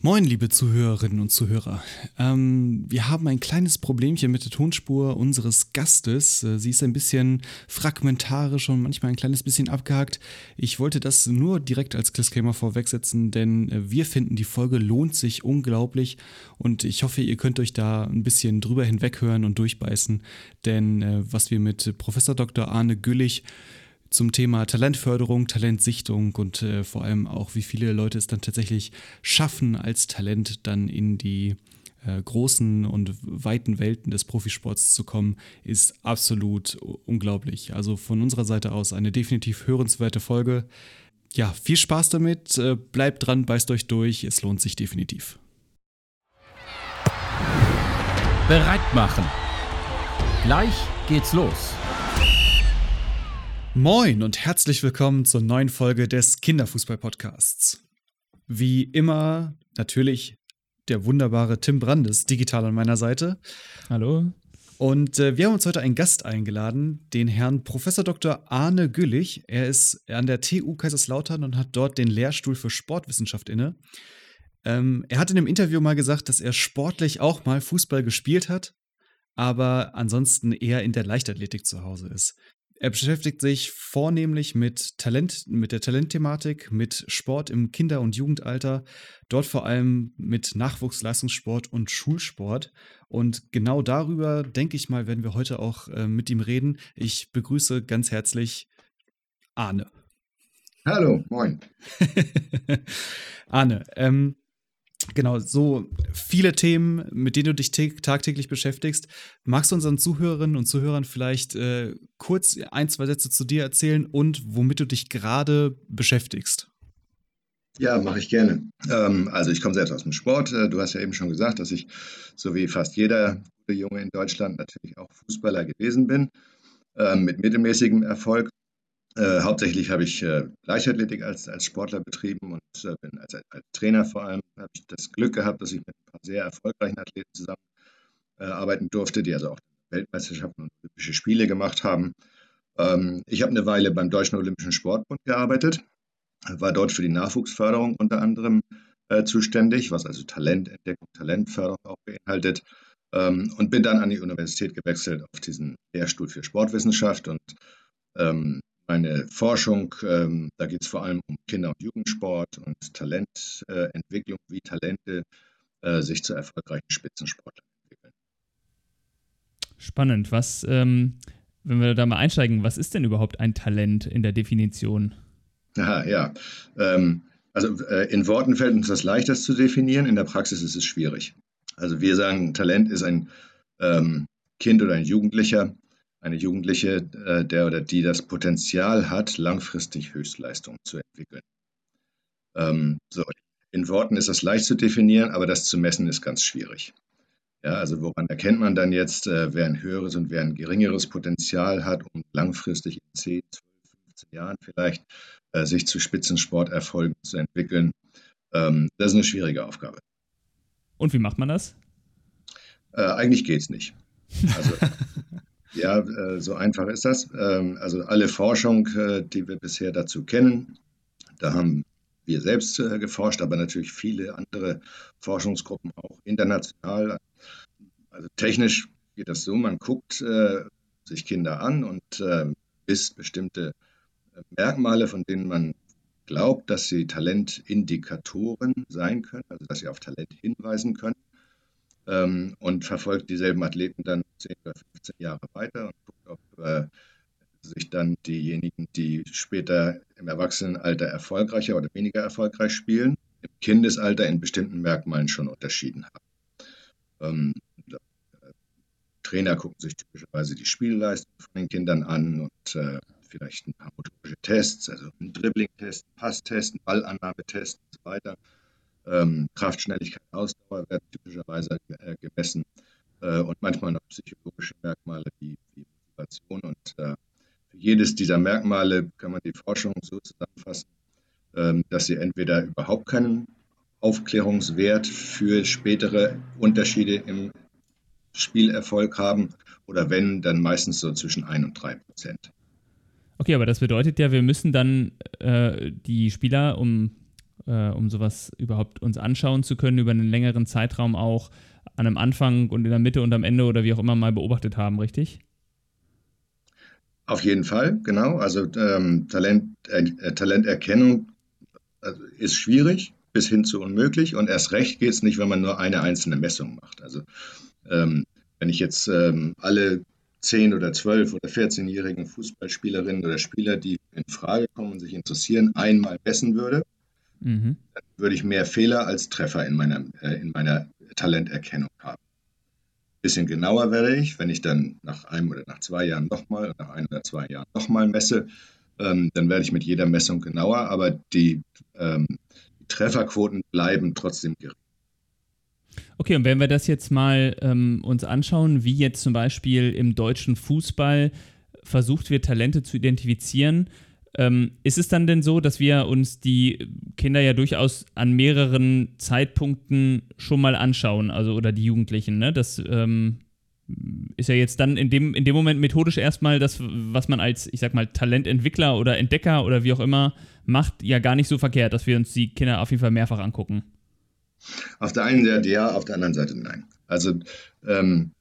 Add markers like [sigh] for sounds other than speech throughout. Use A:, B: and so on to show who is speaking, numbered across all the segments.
A: Moin, liebe Zuhörerinnen und Zuhörer. Ähm, wir haben ein kleines Problemchen mit der Tonspur unseres Gastes. Äh, sie ist ein bisschen fragmentarisch und manchmal ein kleines bisschen abgehakt. Ich wollte das nur direkt als Disclaimer vorwegsetzen, denn äh, wir finden, die Folge lohnt sich unglaublich und ich hoffe, ihr könnt euch da ein bisschen drüber hinweghören und durchbeißen, denn äh, was wir mit Professor Dr. Arne Güllich zum Thema Talentförderung, Talentsichtung und äh, vor allem auch, wie viele Leute es dann tatsächlich schaffen, als Talent dann in die äh, großen und weiten Welten des Profisports zu kommen, ist absolut unglaublich. Also von unserer Seite aus eine definitiv hörenswerte Folge. Ja, viel Spaß damit, äh, bleibt dran, beißt euch durch, es lohnt sich definitiv.
B: Bereit machen. Gleich geht's los.
A: Moin und herzlich willkommen zur neuen Folge des Kinderfußball-Podcasts. Wie immer natürlich der wunderbare Tim Brandes, digital an meiner Seite.
C: Hallo.
A: Und äh, wir haben uns heute einen Gast eingeladen, den Herrn Professor Dr. Arne Güllich. Er ist an der TU Kaiserslautern und hat dort den Lehrstuhl für Sportwissenschaft inne. Ähm, er hat in einem Interview mal gesagt, dass er sportlich auch mal Fußball gespielt hat, aber ansonsten eher in der Leichtathletik zu Hause ist. Er beschäftigt sich vornehmlich mit Talent, mit der Talentthematik, mit Sport im Kinder- und Jugendalter, dort vor allem mit Nachwuchsleistungssport und Schulsport. Und genau darüber, denke ich mal, werden wir heute auch äh, mit ihm reden. Ich begrüße ganz herzlich Arne.
D: Hallo, moin. [laughs]
A: Arne, ähm, Genau, so viele Themen, mit denen du dich tagtäglich beschäftigst. Magst du unseren Zuhörerinnen und Zuhörern vielleicht äh, kurz ein, zwei Sätze zu dir erzählen und womit du dich gerade beschäftigst?
D: Ja, mache ich gerne. Ähm, also ich komme selbst aus dem Sport. Äh, du hast ja eben schon gesagt, dass ich, so wie fast jeder Junge in Deutschland, natürlich auch Fußballer gewesen bin, äh, mit mittelmäßigem Erfolg. Äh, hauptsächlich habe ich äh, Leichtathletik als, als Sportler betrieben und äh, bin als, als Trainer vor allem, habe ich das Glück gehabt, dass ich mit ein paar sehr erfolgreichen Athleten zusammenarbeiten äh, durfte, die also auch Weltmeisterschaften und Olympische Spiele gemacht haben. Ähm, ich habe eine Weile beim Deutschen Olympischen Sportbund gearbeitet, war dort für die Nachwuchsförderung unter anderem äh, zuständig, was also Talententdeckung, Talentförderung auch beinhaltet. Ähm, und bin dann an die Universität gewechselt auf diesen Lehrstuhl für Sportwissenschaft und ähm, meine Forschung, ähm, da geht es vor allem um Kinder- und Jugendsport und Talententwicklung, äh, wie Talente äh, sich zu erfolgreichen Spitzensportlern entwickeln.
C: Spannend. Was, ähm, wenn wir da mal einsteigen, was ist denn überhaupt ein Talent in der Definition?
D: Aha, ja. Ähm, also äh, in Worten fällt uns das leicht, das zu definieren. In der Praxis ist es schwierig. Also wir sagen, Talent ist ein ähm, Kind oder ein Jugendlicher, eine Jugendliche, äh, der oder die das Potenzial hat, langfristig Höchstleistungen zu entwickeln. Ähm, so, in Worten ist das leicht zu definieren, aber das zu messen ist ganz schwierig. Ja, also woran erkennt man dann jetzt, äh, wer ein höheres und wer ein geringeres Potenzial hat, um langfristig in 10, 12, 15 Jahren vielleicht äh, sich zu Spitzensporterfolgen zu entwickeln? Ähm, das ist eine schwierige Aufgabe.
C: Und wie macht man das?
D: Äh, eigentlich geht es nicht. Also [laughs] Ja, äh, so einfach ist das. Ähm, also alle Forschung, äh, die wir bisher dazu kennen, da haben wir selbst äh, geforscht, aber natürlich viele andere Forschungsgruppen auch international. Also technisch geht das so, man guckt sich Kinder an und misst bestimmte Merkmale, von denen man glaubt, dass sie Talentindikatoren sein können, also dass sie auf Talent hinweisen können ähm, und verfolgt dieselben Athleten dann 10 oder 15 Jahre weiter und guckt, ob äh, sich dann diejenigen, die später im Erwachsenenalter erfolgreicher oder weniger erfolgreich spielen, im Kindesalter in bestimmten Merkmalen schon unterschieden haben. Ähm, Trainer gucken sich typischerweise die Spielleistung von den Kindern an und äh, vielleicht ein paar motorische Tests, also ein Dribbling-Test, Passtest, ein Ballannahmetest und so weiter. Ähm, Kraft, Schnelligkeit, Ausdauer werden typischerweise äh, gemessen äh, und manchmal noch psychologische Merkmale wie, wie Motivation. Und äh, für jedes dieser Merkmale kann man die Forschung so zusammenfassen, ähm, dass sie entweder überhaupt keinen Aufklärungswert für spätere Unterschiede im Spielerfolg haben oder wenn, dann meistens so zwischen 1 und 3 Prozent.
C: Okay, aber das bedeutet ja, wir müssen dann äh, die Spieler, um äh, um sowas überhaupt uns anschauen zu können, über einen längeren Zeitraum auch an einem Anfang und in der Mitte und am Ende oder wie auch immer mal beobachtet haben, richtig?
D: Auf jeden Fall, genau. Also ähm, Talent, äh, Talenterkennung also ist schwierig bis hin zu unmöglich und erst recht geht es nicht, wenn man nur eine einzelne Messung macht. Also ähm, wenn ich jetzt ähm, alle 10 oder 12 oder 14-jährigen Fußballspielerinnen oder Spieler, die in Frage kommen und sich interessieren, einmal messen würde, mhm. dann würde ich mehr Fehler als Treffer in meiner, äh, in meiner Talenterkennung haben. Ein bisschen genauer werde ich, wenn ich dann nach einem oder nach zwei Jahren nochmal, nach ein oder zwei Jahren nochmal messe, ähm, dann werde ich mit jeder Messung genauer, aber die, ähm, Trefferquoten bleiben trotzdem gering.
C: Okay, und wenn wir das jetzt mal ähm, uns anschauen, wie jetzt zum Beispiel im deutschen Fußball versucht wird, Talente zu identifizieren, ähm, ist es dann denn so, dass wir uns die Kinder ja durchaus an mehreren Zeitpunkten schon mal anschauen, also oder die Jugendlichen, ne? Das ähm, ist ja jetzt dann in dem, in dem Moment methodisch erstmal das, was man als, ich sag mal, Talententwickler oder Entdecker oder wie auch immer macht, ja gar nicht so verkehrt, dass wir uns die Kinder auf jeden Fall mehrfach angucken.
D: Auf der einen Seite ja, auf der anderen Seite nein. Also ähm,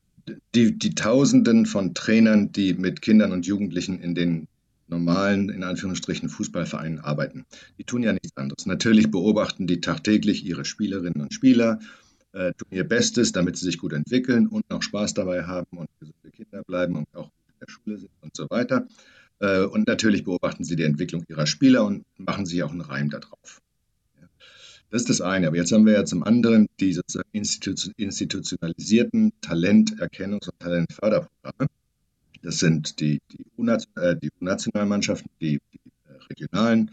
D: die, die Tausenden von Trainern, die mit Kindern und Jugendlichen in den normalen, in Anführungsstrichen, Fußballvereinen arbeiten, die tun ja nichts anderes. Natürlich beobachten die tagtäglich ihre Spielerinnen und Spieler, äh, tun ihr Bestes, damit sie sich gut entwickeln und noch Spaß dabei haben und gesunde Kinder bleiben und auch in der Schule sind und so weiter. Äh, und natürlich beobachten sie die Entwicklung ihrer Spieler und machen sich auch einen Reim darauf. Das ist das eine. Aber jetzt haben wir ja zum anderen die sozusagen institutionalisierten Talenterkennungs- und Talentförderprogramme. Das sind die, die, äh, die nationalmannschaften die, die äh, regionalen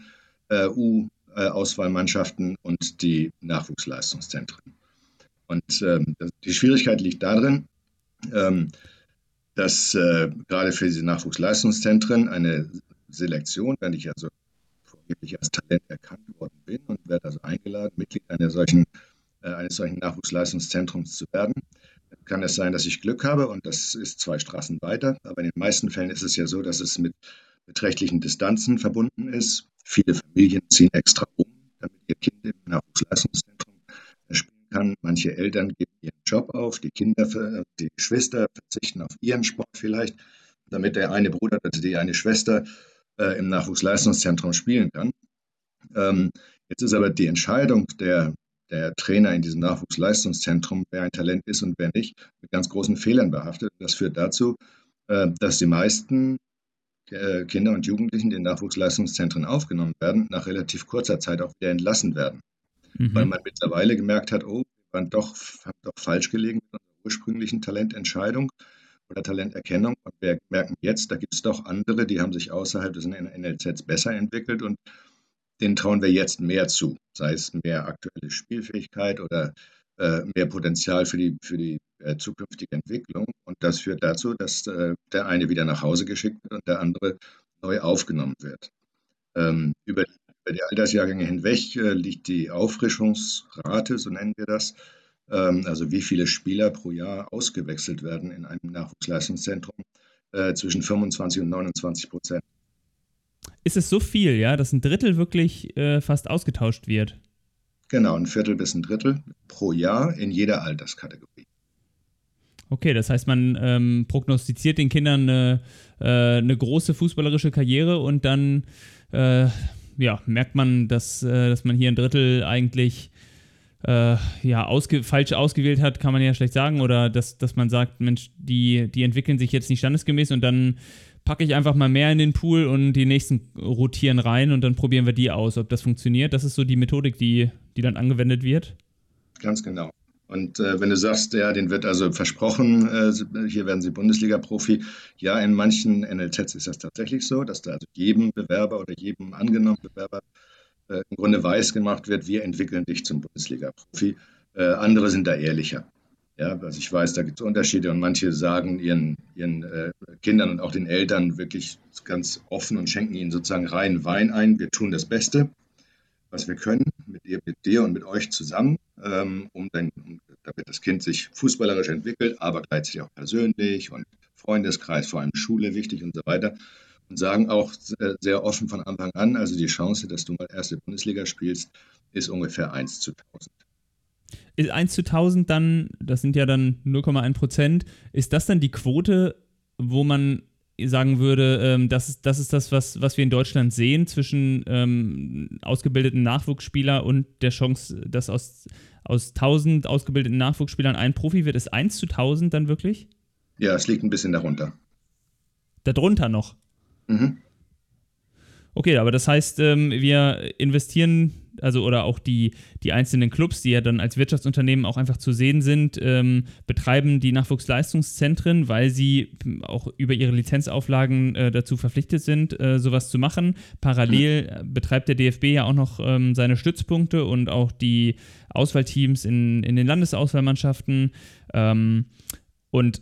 D: äh, U-Auswahlmannschaften und die Nachwuchsleistungszentren. Und ähm, die Schwierigkeit liegt darin, ähm, dass äh, gerade für diese Nachwuchsleistungszentren eine Selektion, wenn ich also wirklich als Talent erkannt worden bin und werde also eingeladen, Mitglied einer solchen, äh, eines solchen Nachwuchsleistungszentrums zu werden. Kann es sein, dass ich Glück habe und das ist zwei Straßen weiter. Aber in den meisten Fällen ist es ja so, dass es mit beträchtlichen Distanzen verbunden ist. Viele Familien ziehen extra um, damit ihr Kind im Nachwuchsleistungszentrum spielen kann. Manche Eltern geben ihren Job auf, die Kinder, die Geschwister verzichten auf ihren Sport vielleicht, damit der eine Bruder oder die eine Schwester äh, im Nachwuchsleistungszentrum spielen kann. Ähm, jetzt ist aber die Entscheidung der, der Trainer in diesem Nachwuchsleistungszentrum, wer ein Talent ist und wer nicht, mit ganz großen Fehlern behaftet. Das führt dazu, äh, dass die meisten äh, Kinder und Jugendlichen, die in Nachwuchsleistungszentren aufgenommen werden, nach relativ kurzer Zeit auch wieder entlassen werden. Mhm. Weil man mittlerweile gemerkt hat, oh, wir waren doch, haben doch falsch gelegen mit unserer ursprünglichen Talententscheidung oder Talenterkennung. Und wir merken jetzt, da gibt es doch andere, die haben sich außerhalb des NLZs besser entwickelt und denen trauen wir jetzt mehr zu, sei es mehr aktuelle Spielfähigkeit oder äh, mehr Potenzial für die, für die äh, zukünftige Entwicklung. Und das führt dazu, dass äh, der eine wieder nach Hause geschickt wird und der andere neu aufgenommen wird. Ähm, über, über, die Altersjahrgänge hinweg äh, liegt die Auffrischungsrate, so nennen wir das, ähm, also wie viele Spieler pro Jahr ausgewechselt werden in einem Nachwuchsleistungszentrum, äh, zwischen 25 und 29 Prozent.
C: Ist es so viel, ja, dass ein Drittel wirklich äh, fast ausgetauscht wird?
D: Genau, ein Viertel bis ein Drittel pro Jahr in jeder Alterskategorie.
C: Okay, das heißt, man ähm, prognostiziert den Kindern eine, äh, eine, große fußballerische Karriere und dann äh, ja, merkt man, dass, äh, dass man hier ein Drittel eigentlich äh, ja, ausge falsch ausgewählt hat, kann man ja schlecht sagen. Oder dass, dass man sagt, Mensch, die, die entwickeln sich jetzt nicht standesgemäß und dann packe ich einfach mal mehr in den Pool und die nächsten rotieren rein und dann probieren wir die aus, ob das funktioniert. Das ist so die Methodik, die, die dann angewendet wird.
D: Ganz genau. Und äh, wenn du sagst, ja, den wird also versprochen, äh, hier werden sie Bundesliga-Profi, ja, in manchen NLZs ist das tatsächlich so, dass da also jedem Bewerber oder jedem angenommenen Bewerber äh, im Grunde weiß gemacht wird, wir entwickeln dich zum Bundesliga-Profi. Äh, andere sind da ehrlicher. Ja, also ich weiß, da gibt es Unterschiede und manche sagen ihren, ihren äh, Kindern und auch den Eltern wirklich ganz offen und schenken ihnen sozusagen reinen Wein ein. Wir tun das Beste, was wir können, mit dir, mit dir und mit euch zusammen, ähm, um dann, damit das Kind sich fußballerisch entwickelt, aber gleichzeitig auch persönlich und Freundeskreis, vor allem Schule wichtig und so weiter und sagen auch sehr offen von Anfang an, also die Chance, dass du mal erste Bundesliga spielst, ist ungefähr 1 zu 1000.
C: Ist 1 zu 1000 dann, das sind ja dann 0,1 Prozent, ist das dann die Quote, wo man sagen würde, ähm, das, ist, das ist das, was, was wir in Deutschland sehen zwischen ähm, ausgebildeten Nachwuchsspieler und der Chance, dass aus, aus 1000 ausgebildeten Nachwuchsspielern ein Profi wird, ist 1 zu 1000 dann wirklich?
D: Ja, es liegt ein bisschen darunter.
C: Darunter noch? Mhm. Okay, aber das heißt, ähm, wir investieren, also oder auch die, die einzelnen Clubs, die ja dann als Wirtschaftsunternehmen auch einfach zu sehen sind, ähm, betreiben die Nachwuchsleistungszentren, weil sie auch über ihre Lizenzauflagen äh, dazu verpflichtet sind, äh, sowas zu machen. Parallel mhm. betreibt der DFB ja auch noch ähm, seine Stützpunkte und auch die Auswahlteams in, in den Landesauswahlmannschaften. Ähm, und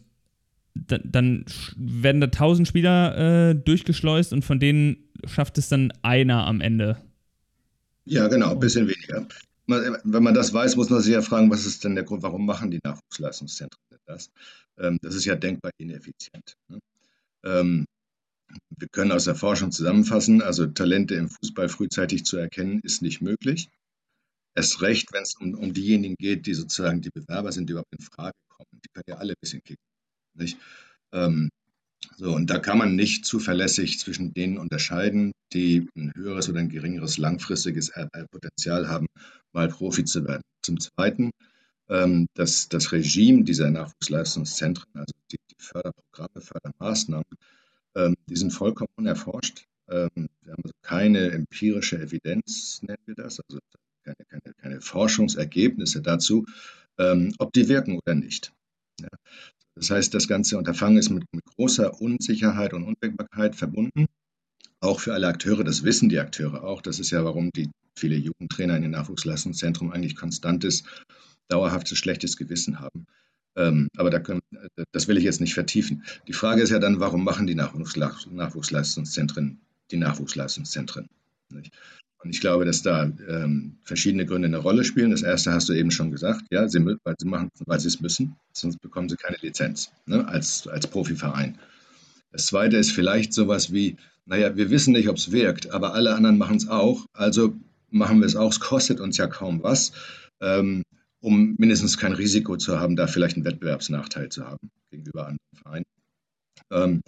C: dann, dann werden da tausend Spieler äh, durchgeschleust und von denen schafft es dann einer am Ende.
D: Ja, genau, ein bisschen weniger. Wenn man das weiß, muss man sich ja fragen, was ist denn der Grund, warum machen die Nachwuchsleistungszentren das? Ähm, das ist ja denkbar ineffizient. Ne? Ähm, wir können aus der Forschung zusammenfassen, also Talente im Fußball frühzeitig zu erkennen, ist nicht möglich. Erst recht, wenn es um, um diejenigen geht, die sozusagen die Bewerber sind, die überhaupt in Frage kommen. Die können ja alle ein bisschen kicken. Ähm, so, und da kann man nicht zuverlässig zwischen denen unterscheiden, die ein höheres oder ein geringeres langfristiges Potenzial haben, mal Profi zu werden. Zum Zweiten, ähm, dass das Regime dieser Nachwuchsleistungszentren, also die, die Förderprogramme, Fördermaßnahmen, ähm, die sind vollkommen unerforscht. Ähm, wir haben also keine empirische Evidenz, nennen wir das, also keine, keine, keine Forschungsergebnisse dazu, ähm, ob die wirken oder nicht. Ja. Das heißt, das ganze Unterfangen ist mit, mit großer Unsicherheit und Unwägbarkeit verbunden. Auch für alle Akteure, das wissen die Akteure auch. Das ist ja, warum die viele Jugendtrainer in den Nachwuchsleistungszentren eigentlich konstantes, dauerhaftes, schlechtes Gewissen haben. Ähm, aber da können, das will ich jetzt nicht vertiefen. Die Frage ist ja dann, warum machen die Nachwuchsleistungszentren die Nachwuchsleistungszentren? Nicht? Und ich glaube, dass da ähm, verschiedene Gründe eine Rolle spielen. Das erste hast du eben schon gesagt, ja, sie, weil sie machen, weil sie es müssen, sonst bekommen sie keine Lizenz ne, als, als Profiverein. Das zweite ist vielleicht sowas wie, naja, wir wissen nicht, ob es wirkt, aber alle anderen machen es auch, also machen wir es auch. Es kostet uns ja kaum was, ähm, um mindestens kein Risiko zu haben, da vielleicht einen Wettbewerbsnachteil zu haben gegenüber anderen Vereinen. Ähm,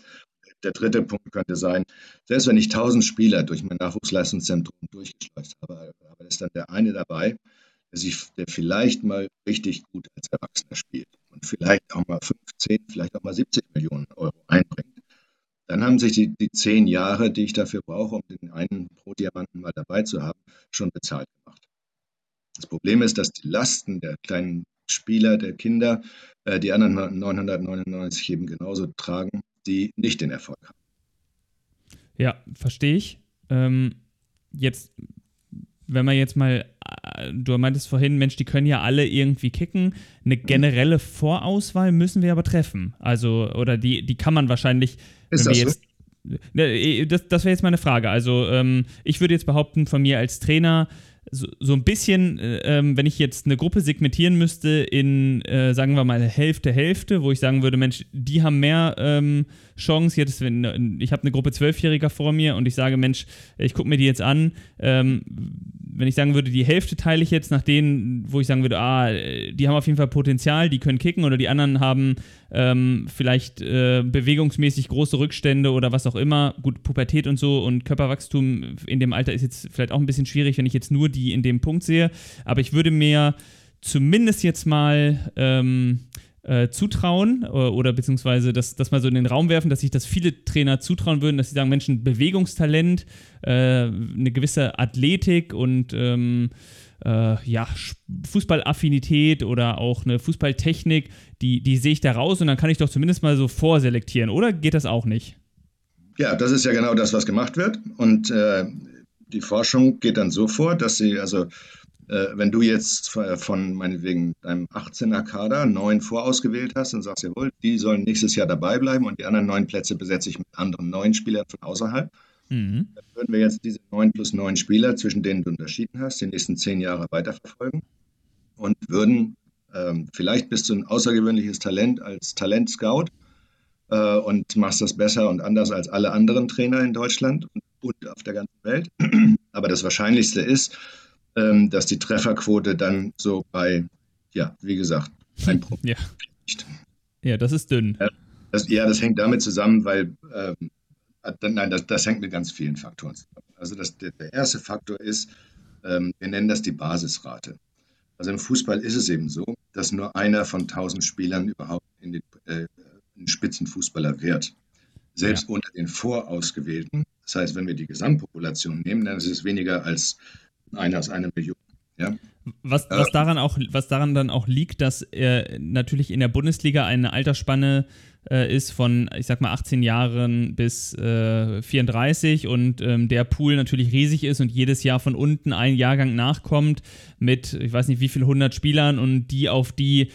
D: der dritte Punkt könnte sein, selbst wenn ich 1000 Spieler durch mein Nachwuchsleistungszentrum durchgeschleust habe, aber ist dann der eine dabei, der, sich, der vielleicht mal richtig gut als Erwachsener spielt und vielleicht auch mal 15, vielleicht auch mal 70 Millionen Euro einbringt. Dann haben sich die, die zehn Jahre, die ich dafür brauche, um den einen Pro-Diamanten mal dabei zu haben, schon bezahlt gemacht. Das Problem ist, dass die Lasten der kleinen Spieler, der Kinder, äh, die anderen 999 eben genauso tragen die nicht den Erfolg haben.
C: Ja, verstehe ich. Ähm, jetzt, wenn man jetzt mal, äh, du meintest vorhin, Mensch, die können ja alle irgendwie kicken. Eine generelle Vorauswahl müssen wir aber treffen. Also, oder die, die kann man wahrscheinlich,
D: Ist das
C: jetzt,
D: so?
C: Ne, äh, das, das wäre jetzt meine Frage. Also, ähm, ich würde jetzt behaupten, von mir als Trainer, so, so ein bisschen, äh, ähm, wenn ich jetzt eine Gruppe segmentieren müsste in, äh, sagen wir mal, Hälfte, Hälfte, wo ich sagen würde, Mensch, die haben mehr ähm, Chance. Jetzt, wenn, ich habe eine Gruppe Zwölfjähriger vor mir und ich sage, Mensch, ich gucke mir die jetzt an. Ähm, wenn ich sagen würde, die Hälfte teile ich jetzt nach denen, wo ich sagen würde, ah, die haben auf jeden Fall Potenzial, die können kicken oder die anderen haben ähm, vielleicht äh, bewegungsmäßig große Rückstände oder was auch immer. Gut, Pubertät und so und Körperwachstum in dem Alter ist jetzt vielleicht auch ein bisschen schwierig, wenn ich jetzt nur die in dem Punkt sehe. Aber ich würde mir zumindest jetzt mal ähm, äh, zutrauen äh, oder beziehungsweise das, das mal so in den Raum werfen, dass sich das viele Trainer zutrauen würden, dass sie sagen, Menschen, Bewegungstalent, äh, eine gewisse Athletik und ähm, äh, ja, Fußballaffinität oder auch eine Fußballtechnik, die, die sehe ich da raus und dann kann ich doch zumindest mal so vorselektieren, oder geht das auch nicht?
D: Ja, das ist ja genau das, was gemacht wird. Und äh, die Forschung geht dann so vor, dass sie, also äh, wenn du jetzt von meinetwegen deinem 18er Kader neun vorausgewählt hast und sagst, jawohl, die sollen nächstes Jahr dabei bleiben und die anderen neun Plätze besetze ich mit anderen neun Spielern von außerhalb, mhm. dann würden wir jetzt diese neun plus neun Spieler, zwischen denen du unterschieden hast, die nächsten zehn Jahre weiterverfolgen und würden ähm, vielleicht bist du ein außergewöhnliches Talent als Talentscout äh, und machst das besser und anders als alle anderen Trainer in Deutschland und, und auf der ganzen Welt. [clears throat] Aber das Wahrscheinlichste ist, ähm, dass die Trefferquote dann so bei, ja, wie gesagt, ein Prozent
C: ja. liegt. Ja, das ist dünn.
D: Ja, das, ja, das hängt damit zusammen, weil, ähm, nein, das, das, hängt mit ganz vielen Faktoren zusammen. Also das, der, der erste Faktor ist, ähm, wir nennen das die Basisrate. Also im Fußball ist es eben so, dass nur einer von tausend Spielern überhaupt in den, äh, einen Spitzenfußballer wird. Selbst ja. unter den Vorausgewählten. Das heißt, wenn wir die Gesamtpopulation nehmen, dann ist es weniger als einer aus einer Million. Ja?
C: Was, was, daran auch, was daran dann auch liegt, dass äh, natürlich in der Bundesliga eine Altersspanne äh, ist von, ich sag mal, 18 Jahren bis äh, 34 und ähm, der Pool natürlich riesig ist und jedes Jahr von unten ein Jahrgang nachkommt mit, ich weiß nicht wie viel, 100 Spielern und die auf die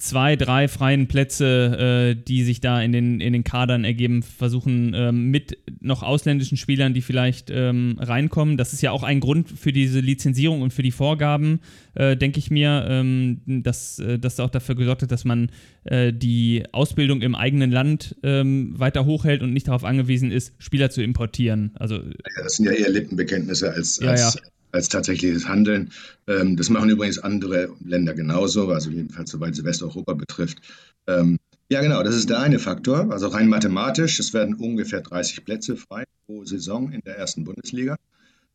C: zwei, drei freien Plätze, äh, die sich da in den, in den Kadern ergeben, versuchen ähm, mit noch ausländischen Spielern, die vielleicht ähm, reinkommen. Das ist ja auch ein Grund für diese Lizenzierung und für die Vorgaben, äh, denke ich mir, ähm, dass äh, das auch dafür gesorgt hat, dass man äh, die Ausbildung im eigenen Land ähm, weiter hochhält und nicht darauf angewiesen ist, Spieler zu importieren. Also, ja,
D: das sind ja eher Lippenbekenntnisse als, als ja, ja als tatsächliches Handeln. Ähm, das machen übrigens andere Länder genauso, also jedenfalls soweit sie Westeuropa betrifft. Ähm, ja, genau, das ist der eine Faktor. Also rein mathematisch, es werden ungefähr 30 Plätze frei pro Saison in der ersten Bundesliga.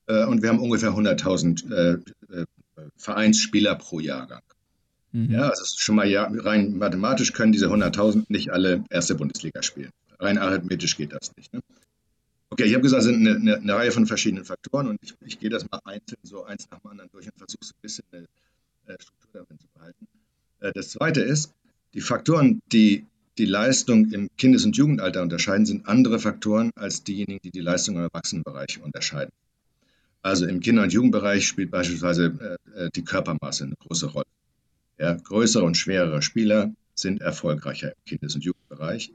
D: Äh, und wir haben ungefähr 100.000 äh, äh, Vereinsspieler pro Jahrgang. Mhm. Ja, also schon mal ja, rein mathematisch können diese 100.000 nicht alle erste Bundesliga spielen. Rein arithmetisch geht das nicht. Ne? Okay, ich habe gesagt, es sind eine, eine, eine, Reihe von verschiedenen Faktoren und ich, ich, gehe das mal einzeln so eins nach dem anderen durch und versuche so ein bisschen eine äh, Struktur darin zu behalten. Äh, das zweite ist, die Faktoren, die die Leistung im Kindes- und Jugendalter unterscheiden, sind andere Faktoren als diejenigen, die die Leistung im Erwachsenenbereich unterscheiden. Also im Kinder- und Jugendbereich spielt beispielsweise äh, die Körpermasse eine große Rolle. Ja, größere und schwerere Spieler sind erfolgreicher im Kindes- und Jugendbereich.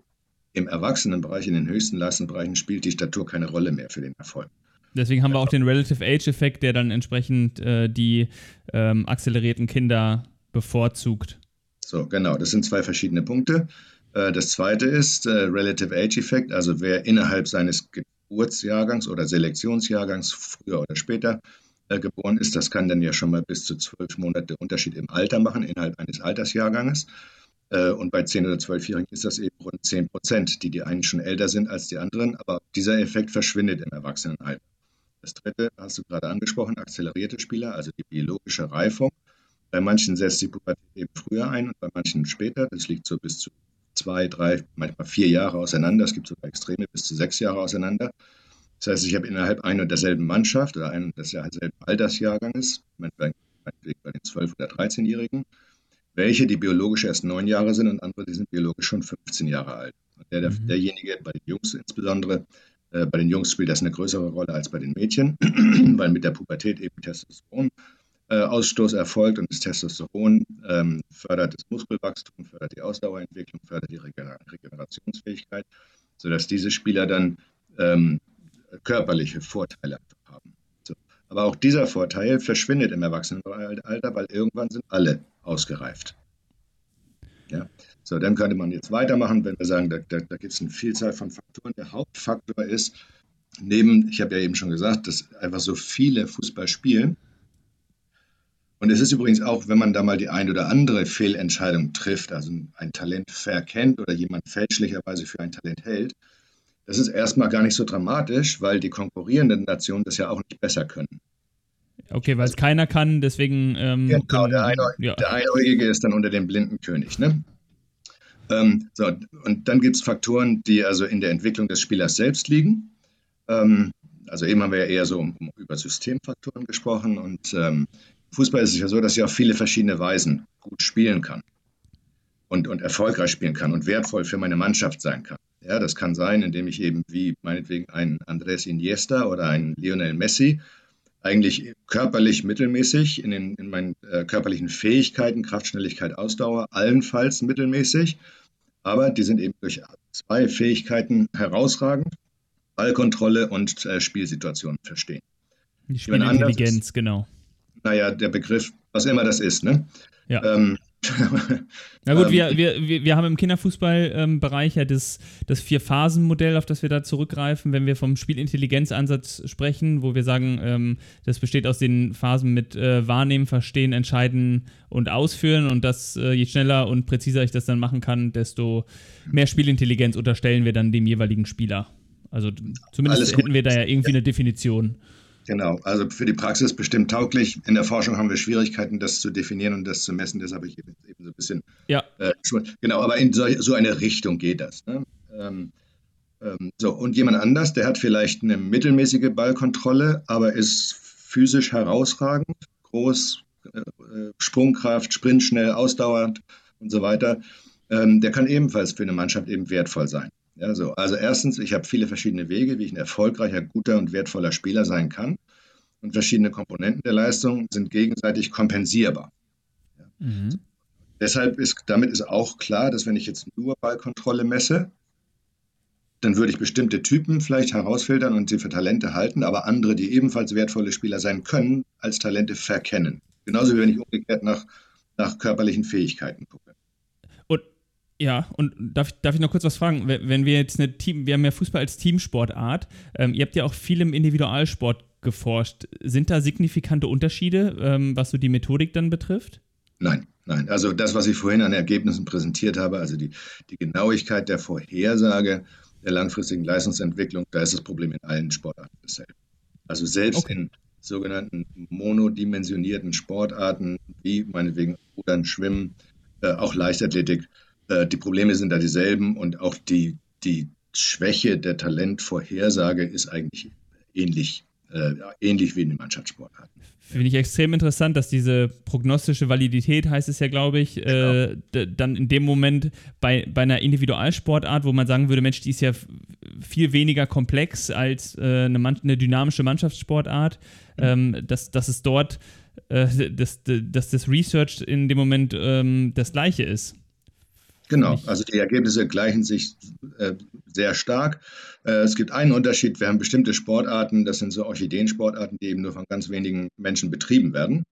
D: Im Erwachsenenbereich, in den höchsten Leistungsbereichen, spielt die Statur keine Rolle mehr für den Erfolg.
C: Deswegen haben wir auch den Relative Age-Effekt, der dann entsprechend äh, die ähm, accelerierten Kinder bevorzugt.
D: So, genau, das sind zwei verschiedene Punkte. Äh, das zweite ist äh, Relative Age-Effekt, also wer innerhalb seines Geburtsjahrgangs oder Selektionsjahrgangs früher oder später äh, geboren ist, das kann dann ja schon mal bis zu zwölf Monate Unterschied im Alter machen, innerhalb eines Altersjahrganges. Äh, und bei 10- oder 12-Jährigen ist das eben rund 10 Prozent, die die einen schon älter sind als die anderen. Aber dieser Effekt verschwindet im Erwachsenenalter. Das dritte hast du gerade angesprochen, akzelerierte Spieler, also die biologische Reifung. Bei manchen setzt die Pubertät eben früher ein und bei manchen später. Das liegt so bis zu zwei, drei, manchmal vier Jahre auseinander. Es gibt sogar Extreme bis zu sechs Jahre auseinander. Das heißt, ich habe innerhalb ein und derselben Mannschaft oder ein und derselben Altersjahrganges, meinetwegen bei den 12- oder 13-Jährigen, welche, die biologisch erst neun Jahre sind und andere, die sind biologisch schon 15 Jahre alt. Der, der, mhm. Derjenige, bei den Jungs insbesondere, äh, bei den Jungs spielt das eine größere Rolle als bei den Mädchen, [clears throat] weil mit der Pubertät eben Testosteronausstoß äh, erfolgt und das Testosteron ähm, fördert das Muskelwachstum, fördert die Ausdauerentwicklung, fördert die Regener Regenerationsfähigkeit, sodass diese Spieler dann ähm, körperliche Vorteile haben. So. Aber auch dieser Vorteil verschwindet im Erwachsenenalter, weil irgendwann sind alle ausgereift. Ja. So, dann könnte man jetzt weitermachen, wenn wir sagen, da, da, da gibt es eine Vielzahl von Faktoren. Der Hauptfaktor ist, neben, ich habe ja eben schon gesagt, dass einfach so viele Fußball spielen. Und es ist übrigens auch, wenn man da mal die ein oder andere Fehlentscheidung trifft, also ein Talent verkennt oder jemand fälschlicherweise für ein Talent hält, das ist erstmal gar nicht so dramatisch, weil die konkurrierenden Nationen das ja auch nicht besser können.
C: Okay, weil es keiner kann, deswegen. Ähm,
D: genau, der, Einäug ja. der Einäugige ist dann unter dem blinden König. Ne? Ähm, so, und dann gibt es Faktoren, die also in der Entwicklung des Spielers selbst liegen. Ähm, also eben haben wir ja eher so um, um, über Systemfaktoren gesprochen. Und ähm, Fußball ist es ja so, dass ich auf viele verschiedene Weisen gut spielen kann und, und erfolgreich spielen kann und wertvoll für meine Mannschaft sein kann. Ja, das kann sein, indem ich eben wie meinetwegen ein Andres Iniesta oder ein Lionel Messi eigentlich körperlich mittelmäßig, in, den, in meinen äh, körperlichen Fähigkeiten, Kraft, Schnelligkeit, Ausdauer, allenfalls mittelmäßig. Aber die sind eben durch zwei Fähigkeiten herausragend, Ballkontrolle und äh, Spielsituationen verstehen.
C: Die Spielintelligenz, genau.
D: Naja, der Begriff, was immer das ist, ne? Ja. Ähm, [laughs]
C: Na gut, ähm, wir, wir, wir haben im Kinderfußballbereich ja das, das Vier-Phasen-Modell, auf das wir da zurückgreifen, wenn wir vom Spielintelligenzansatz sprechen, wo wir sagen, ähm, das besteht aus den Phasen mit äh, Wahrnehmen, Verstehen, Entscheiden und Ausführen und das, äh, je schneller und präziser ich das dann machen kann, desto mehr Spielintelligenz unterstellen wir dann dem jeweiligen Spieler. Also zumindest hätten wir da ja irgendwie eine Definition.
D: Genau, also für die Praxis bestimmt tauglich. In der Forschung haben wir Schwierigkeiten, das zu definieren und das zu messen. Deshalb habe ich eben so ein bisschen.
C: Ja.
D: Äh, genau, aber in so, so, eine Richtung geht das. Ne? Ähm, ähm, so, und jemand anders, der hat vielleicht eine mittelmäßige Ballkontrolle, aber ist physisch herausragend, groß, äh, Sprungkraft, sprintschnell, ausdauernd und so weiter. Ähm, der kann ebenfalls für eine Mannschaft eben wertvoll sein. Ja, so. Also erstens, ich habe viele verschiedene Wege, wie ich ein erfolgreicher, guter und wertvoller Spieler sein kann. Und verschiedene Komponenten der Leistung sind gegenseitig kompensierbar. Ja. Mhm. Deshalb ist, damit ist auch klar, dass wenn ich jetzt nur Ballkontrolle messe, dann würde ich bestimmte Typen vielleicht herausfiltern und sie für Talente halten, aber andere, die ebenfalls wertvolle Spieler sein können, als Talente verkennen. Genauso wie wenn ich umgekehrt nach, nach körperlichen Fähigkeiten gucke.
C: Ja, und darf, darf ich noch kurz was fragen? Wenn wir jetzt eine Team, wir haben ja Fußball als Teamsportart, ähm, ihr habt ja auch viel im Individualsport geforscht. Sind da signifikante Unterschiede, ähm, was so die Methodik dann betrifft?
D: Nein, nein. Also das, was ich vorhin an Ergebnissen präsentiert habe, also die, die Genauigkeit der Vorhersage der langfristigen Leistungsentwicklung, da ist das Problem in allen Sportarten dasselbe. Also selbst okay. in sogenannten monodimensionierten Sportarten, wie meinetwegen Rudern, Schwimmen, äh, auch Leichtathletik, äh, die Probleme sind da dieselben und auch die, die Schwäche der Talentvorhersage ist eigentlich ähnlich, äh, ähnlich wie in den Mannschaftssportarten.
C: Finde ich extrem interessant, dass diese prognostische Validität, heißt es ja, glaube ich, äh, genau. äh, dann in dem Moment bei, bei einer Individualsportart, wo man sagen würde, Mensch, die ist ja viel weniger komplex als äh, eine, eine, dynamische Mannschaftssportart, mhm. ähm, dass, dass es dort, äh, dass, dass das Research in dem Moment ähm, das gleiche ist.
D: Genau, also die Ergebnisse gleichen sich äh, sehr stark. Äh, es gibt einen Unterschied, wir haben bestimmte Sportarten, das sind so Orchideensportarten, die eben nur von ganz wenigen Menschen betrieben werden.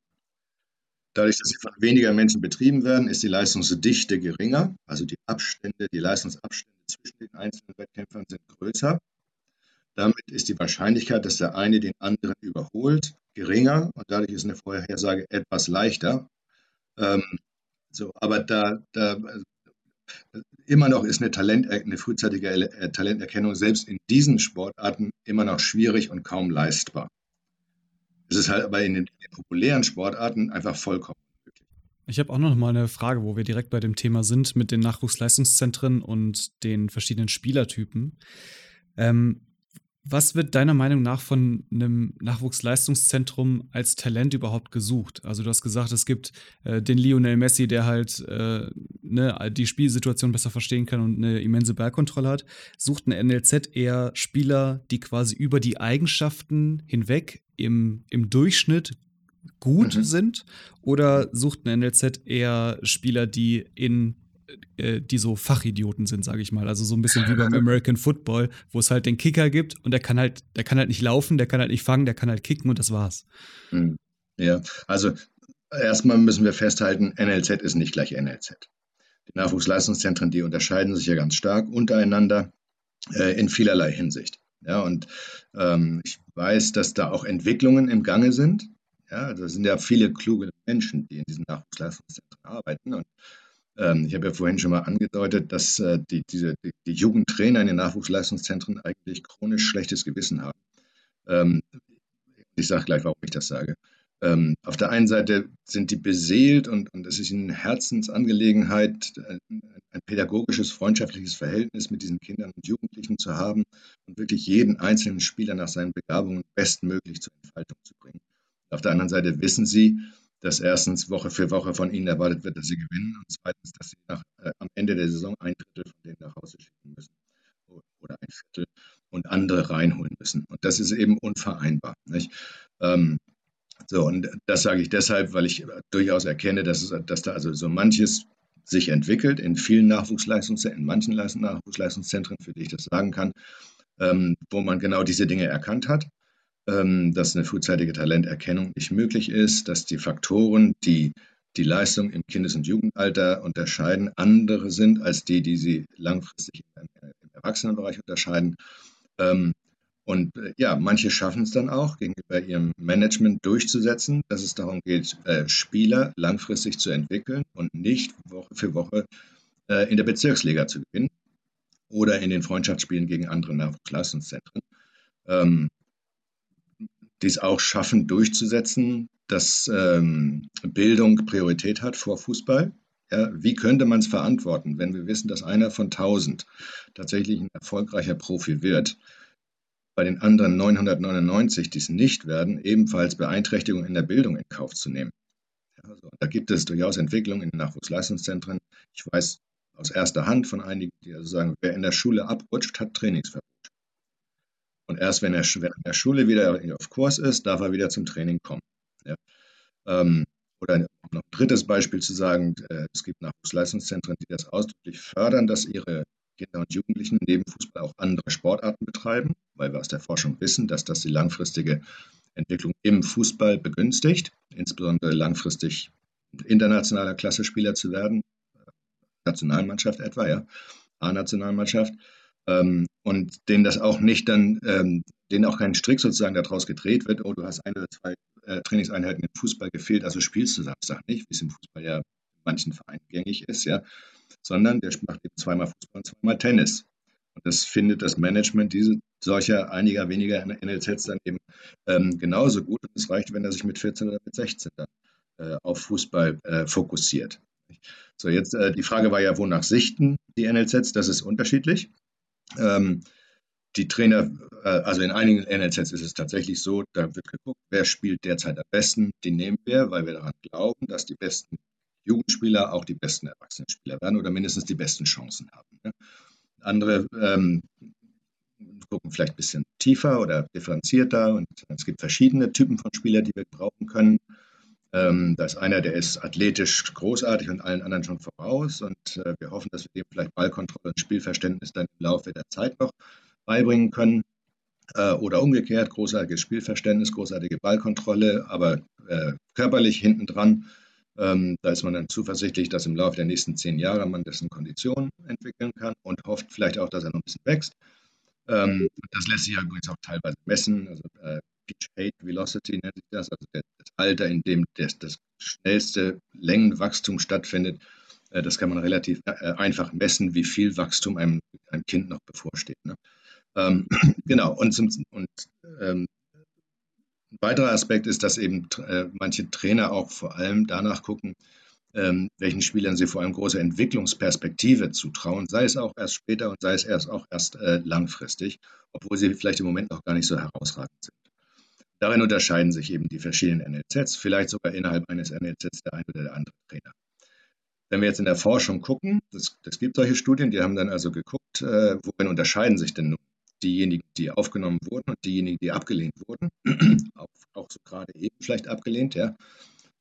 D: Dadurch, dass sie von weniger Menschen betrieben werden, ist die Leistungsdichte geringer, also die Abstände, die Leistungsabstände zwischen den einzelnen Wettkämpfern sind größer. Damit ist die Wahrscheinlichkeit, dass der eine den anderen überholt, geringer und dadurch ist eine Vorhersage etwas leichter. Ähm, so, aber da, da immer noch ist eine, Talent, eine frühzeitige äh, Talenterkennung selbst in diesen Sportarten immer noch schwierig und kaum leistbar. Es ist halt aber in den, in den populären Sportarten einfach vollkommen.
A: Ich habe auch noch mal eine Frage, wo wir direkt bei dem Thema sind mit den Nachwuchsleistungszentren und den verschiedenen Spielertypen. Ähm, was wird deiner Meinung nach von einem Nachwuchsleistungszentrum als Talent überhaupt gesucht? Also du hast gesagt, es gibt äh, den Lionel Messi, der halt äh, ne, die Spielsituation besser verstehen kann und eine immense Ballkontrolle hat. Sucht ein NLZ eher Spieler, die quasi über die Eigenschaften hinweg im, im Durchschnitt gut mhm. sind? Oder sucht ein NLZ eher Spieler, die in die so Fachidioten sind, sage ich mal. Also so ein bisschen wie beim American Football, wo es halt den Kicker gibt und der kann halt, der kann halt nicht laufen, der kann halt nicht fangen, der kann halt kicken und das war's.
D: Hm. Ja, also erstmal müssen wir festhalten, NLZ ist nicht gleich NLZ. Die Nachwuchsleistungszentren, die unterscheiden sich ja ganz stark untereinander äh, in vielerlei Hinsicht. Ja, und ähm, ich weiß, dass da auch Entwicklungen im Gange sind. Ja, da sind ja viele kluge Menschen, die in diesen Nachwuchsleistungszentren arbeiten. Und ähm, ich habe ja vorhin schon mal angedeutet, dass äh, die, diese, die, Jugendtrainer in den Nachwuchsleistungszentren eigentlich chronisch schlechtes Gewissen haben. Ähm, ich sage gleich, warum ich das sage. Ähm, auf der einen Seite sind die beseelt und, und es ist ihnen Herzensangelegenheit, ein, ein, pädagogisches, freundschaftliches Verhältnis mit diesen Kindern und Jugendlichen zu haben und wirklich jeden einzelnen Spieler nach seinen Begabungen bestmöglich zur Entfaltung zu bringen. Auf der anderen Seite wissen sie, dass erstens Woche für Woche von ihnen erwartet wird, dass sie gewinnen und zweitens, dass sie nach, äh, am Ende der Saison ein Drittel von denen nach Hause schicken müssen oder ein Viertel und andere reinholen müssen. Und das ist eben unvereinbar. Ähm, so, und das sage ich deshalb, weil ich durchaus erkenne, dass, es, dass da also so manches sich entwickelt in vielen Nachwuchsleistungszentren, in manchen Nachwuchsleistungszentren, für die ich das sagen kann, ähm, wo man genau diese Dinge erkannt hat dass eine frühzeitige Talenterkennung nicht möglich ist, dass die Faktoren, die die Leistung im Kindes- und Jugendalter unterscheiden, andere sind als die, die sie langfristig im, Erwachsenenbereich unterscheiden. Ähm, und äh, ja, manche schaffen es dann auch, gegenüber ihrem Management durchzusetzen, dass es darum geht, äh, Spieler langfristig zu entwickeln und nicht Woche für Woche äh, in der Bezirksliga zu gewinnen oder in den Freundschaftsspielen gegen andere Nachwuchsleistungszentren. Ähm, dies auch schaffen durchzusetzen, dass ähm, Bildung Priorität hat vor Fußball. Ja, wie könnte man es verantworten, wenn wir wissen, dass einer von 1000 tatsächlich ein erfolgreicher Profi wird? bei den anderen 999, die es nicht werden, ebenfalls Beeinträchtigungen in der Bildung in Kauf zu nehmen. Also, da gibt es durchaus Entwicklungen in den Nachwuchsleistungszentren. Ich weiß aus erster Hand von einigen, die also sagen, wer in der Schule abrutscht, hat Trainingsverbot. Und erst wenn er, in der Schule wieder auf Kurs ist, darf er wieder zum Training kommen. Ja. Ähm, oder noch ein drittes Beispiel zu sagen, äh, es gibt Nachwuchsleistungszentren, die das ausdrücklich fördern, dass ihre Kinder und Jugendlichen neben Fußball auch andere Sportarten betreiben, weil wir aus der Forschung wissen, dass das die langfristige Entwicklung im Fußball begünstigt, insbesondere langfristig internationaler Klasse-Spieler zu werden, Nationalmannschaft etwa, ja, A-Nationalmannschaft, ähm, und denen das auch nicht dann, ähm, denen auch kein Strick sozusagen daraus gedreht wird, oh, du hast ein oder zwei äh, Trainingseinheiten im Fußball gefehlt, also spielst du Samstag nicht, wie es im Fußball ja manchen Vereinen gängig ist, ja, sondern der macht eben zweimal Fußball und zweimal Tennis. Und das findet das Management diese, solcher einiger weniger NLZs dann eben ähm, genauso gut. Und es reicht, wenn er sich mit 14 oder mit 16 dann äh, auf Fußball äh, fokussiert. So, jetzt äh, die Frage war ja, wonach sichten die NLZs? Das ist unterschiedlich. Ähm, die Trainer, äh, also in einigen NLZs ist es tatsächlich so, da wird geguckt, wer spielt derzeit am besten. Die nehmen wir, weil wir daran glauben, dass die besten Jugendspieler auch die besten Erwachsenenspieler werden oder mindestens die besten Chancen haben. Ne? Andere ähm, gucken vielleicht ein bisschen tiefer oder differenzierter und es gibt verschiedene Typen von Spielern, die wir brauchen können. Ähm, da ist einer, der ist athletisch großartig und allen anderen schon voraus und äh, wir hoffen, dass wir dem vielleicht Ballkontrolle und Spielverständnis dann im Laufe der Zeit noch beibringen können. Äh, oder umgekehrt, großartiges Spielverständnis, großartige Ballkontrolle, aber äh, körperlich hinten dran ähm, da ist man dann zuversichtlich, dass im Laufe der nächsten zehn Jahre man dessen Kondition entwickeln kann und hofft vielleicht auch, dass er noch ein bisschen wächst. Ähm, das lässt sich ja übrigens auch teilweise messen. Also Pitch Height Velocity nennt sich das, also das Alter, in dem das, das schnellste Längenwachstum stattfindet. Äh, das kann man relativ äh, einfach messen, wie viel Wachstum einem, einem Kind noch bevorsteht. Ne? Ähm, [clears throat] genau, und, zum, und ähm, ein weiterer Aspekt ist, dass eben äh, manche Trainer auch vor allem danach gucken, ähm, welchen Spielern sie vor allem große Entwicklungsperspektive zutrauen, sei es auch erst später und sei es erst auch erst äh, langfristig, obwohl sie vielleicht im Moment noch gar nicht so herausragend sind. Darin unterscheiden sich eben die verschiedenen NLZs, vielleicht sogar innerhalb eines NLZs der eine oder der andere Trainer. Wenn wir jetzt in der Forschung gucken, es gibt solche Studien, die haben dann also geguckt, äh, worin unterscheiden sich denn nun diejenigen, die aufgenommen wurden und diejenigen, die abgelehnt wurden, [clears throat] auch, auch so gerade eben vielleicht abgelehnt, ja.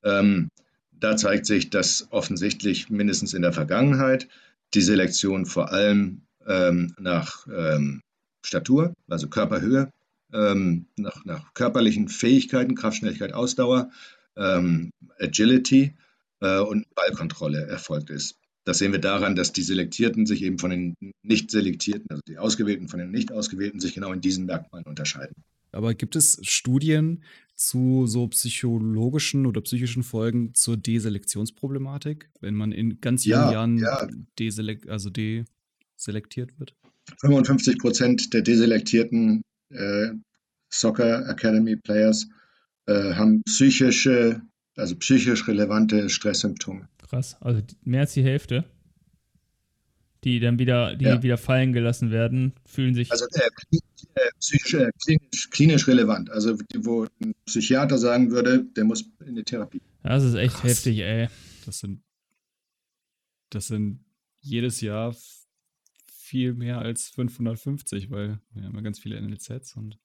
D: Ähm, da zeigt sich, dass offensichtlich mindestens in der Vergangenheit die Selektion vor allem ähm, nach ähm, Statur, also Körperhöhe, ähm, nach, nach, körperlichen Fähigkeiten, Kraftschnelligkeit, Ausdauer, ähm, Agility äh, und Ballkontrolle erfolgt ist. Das sehen wir daran, dass die Selektierten sich eben von den nicht Selektierten, also die Ausgewählten von den nicht Ausgewählten, sich genau in diesen Merkmalen unterscheiden.
A: Aber gibt es Studien zu so psychologischen oder psychischen Folgen zur Deselektionsproblematik, wenn man in ganz jungen ja, Jahren ja. Deselek also deselektiert wird?
D: 55 Prozent der deselektierten Soccer Academy Players äh, haben psychische, also psychisch relevante Stresssymptome.
C: Krass. Also mehr als die Hälfte, die dann wieder, die ja. wieder fallen gelassen werden, fühlen sich.
D: Also äh, äh psychisch, äh, klinisch, klinisch, relevant. Also wo ein Psychiater sagen würde, der muss in die Therapie.
C: Das ist echt Krass. heftig, ey.
A: Das sind, das sind jedes Jahr viel mehr als 550, weil wir haben ja ganz viele NLZs und.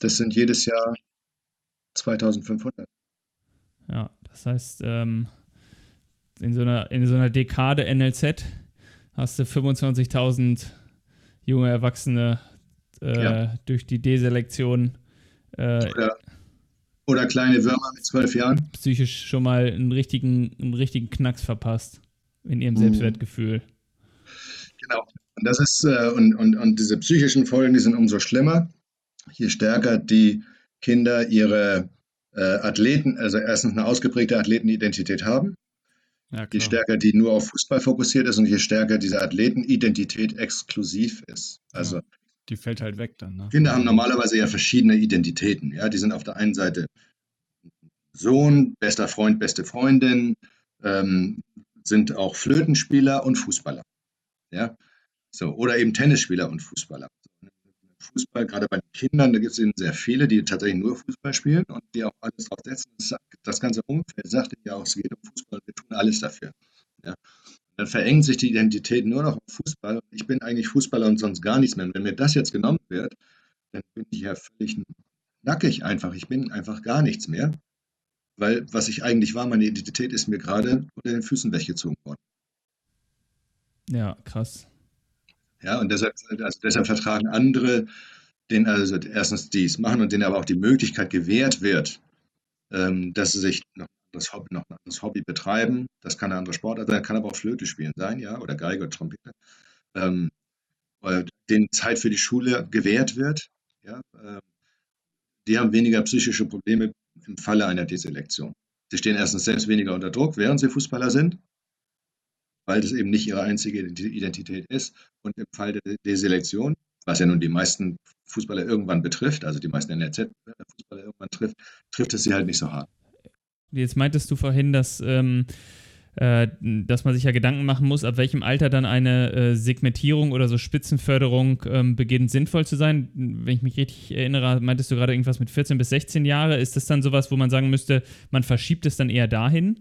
D: Das sind jedes Jahr 2500.
C: Ja, das heißt, ähm, in so einer, in so einer Dekade NLZ hast du 25.000 junge Erwachsene äh, ja. durch die Deselektion.
D: Äh, oder, Oder kleine Würmer mit zwölf Jahren.
C: Psychisch schon mal einen richtigen, einen richtigen Knacks verpasst in ihrem mhm. Selbstwertgefühl.
D: Genau. Und das ist, äh, und, und, und diese psychischen Folgen, die sind umso schlimmer, je stärker die Kinder ihre äh, Athleten, also erstens eine ausgeprägte Athletenidentität haben, ja, je stärker die nur auf Fußball fokussiert ist und je stärker diese Athletenidentität exklusiv ist. Also ja,
A: die fällt halt weg dann.
D: Ne? Kinder haben normalerweise ja verschiedene Identitäten. Ja, die sind auf der einen Seite Sohn, bester Freund, beste Freundin, ähm, sind auch Flötenspieler und Fußballer. Ja, so oder eben Tennisspieler und Fußballer. Fußball, gerade bei den Kindern, da gibt es eben sehr viele, die tatsächlich nur Fußball spielen und die auch alles drauf setzen. Das, ganze Umfeld sagte ja auch, es geht um Fußball, wir tun alles dafür. Ja. Dann verengt sich die Identität nur noch auf Fußball. Ich bin eigentlich Fußballer und sonst gar nichts mehr. Und wenn mir das jetzt genommen wird, dann bin ich ja völlig nackig einfach. Ich bin einfach gar nichts mehr. Weil was ich eigentlich war, meine Identität ist mir gerade unter den Füßen weggezogen worden.
C: Ja, krass.
D: Ja, und deshalb, also deshalb vertragen andere, denen also erstens dies machen und denen aber auch die Möglichkeit gewährt wird, ähm, dass sie sich noch das Hobby, noch ein anderes Hobby betreiben. Das kann eine andere Sportart sein, kann aber auch Flöte spielen sein, ja, oder Geige oder Trompete. Ähm, denen Zeit für die Schule gewährt wird, ja, äh, die haben weniger psychische Probleme im Falle einer Deselektion. Sie stehen erstens selbst weniger unter Druck, während sie Fußballer sind weil das eben nicht ihre einzige Identität ist. Und im Fall der Deselektion, was ja nun die meisten Fußballer irgendwann betrifft, also die meisten NRZ-Fußballer irgendwann trifft, trifft es sie halt nicht so hart.
C: Jetzt meintest du vorhin, dass, ähm, äh, dass man sich ja Gedanken machen muss, ab welchem Alter dann eine äh, Segmentierung oder so Spitzenförderung ähm, beginnt sinnvoll zu sein. Wenn ich mich richtig erinnere, meintest du gerade irgendwas mit 14 bis 16 Jahre. Ist das dann sowas, wo man sagen müsste, man verschiebt es dann eher dahin?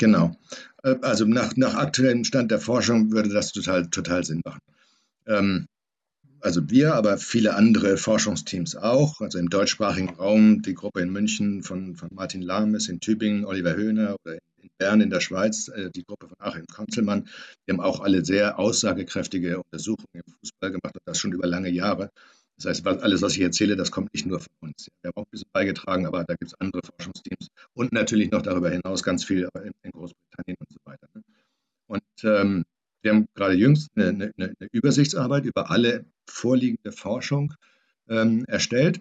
D: Genau. Äh, also nach, nach aktuellem Stand der Forschung würde das total, total Sinn machen. Ähm, also wir, aber viele andere Forschungsteams auch. Also im deutschsprachigen Raum die Gruppe in München von, von Martin Lahmes, in Tübingen Oliver Höhner oder in Bern in der Schweiz äh, die Gruppe von Achim Konzelmann. Die haben auch alle sehr aussagekräftige Untersuchungen im Fußball gemacht und das schon über lange Jahre. Das heißt, alles, was ich erzähle, das kommt nicht nur von uns. Wir haben auch ein bisschen beigetragen, aber da gibt es andere Forschungsteams und natürlich noch darüber hinaus ganz viel in, in Großbritannien und so weiter. Ne? Und ähm, wir haben gerade jüngst eine, eine, eine, Übersichtsarbeit über alle vorliegende Forschung ähm, erstellt.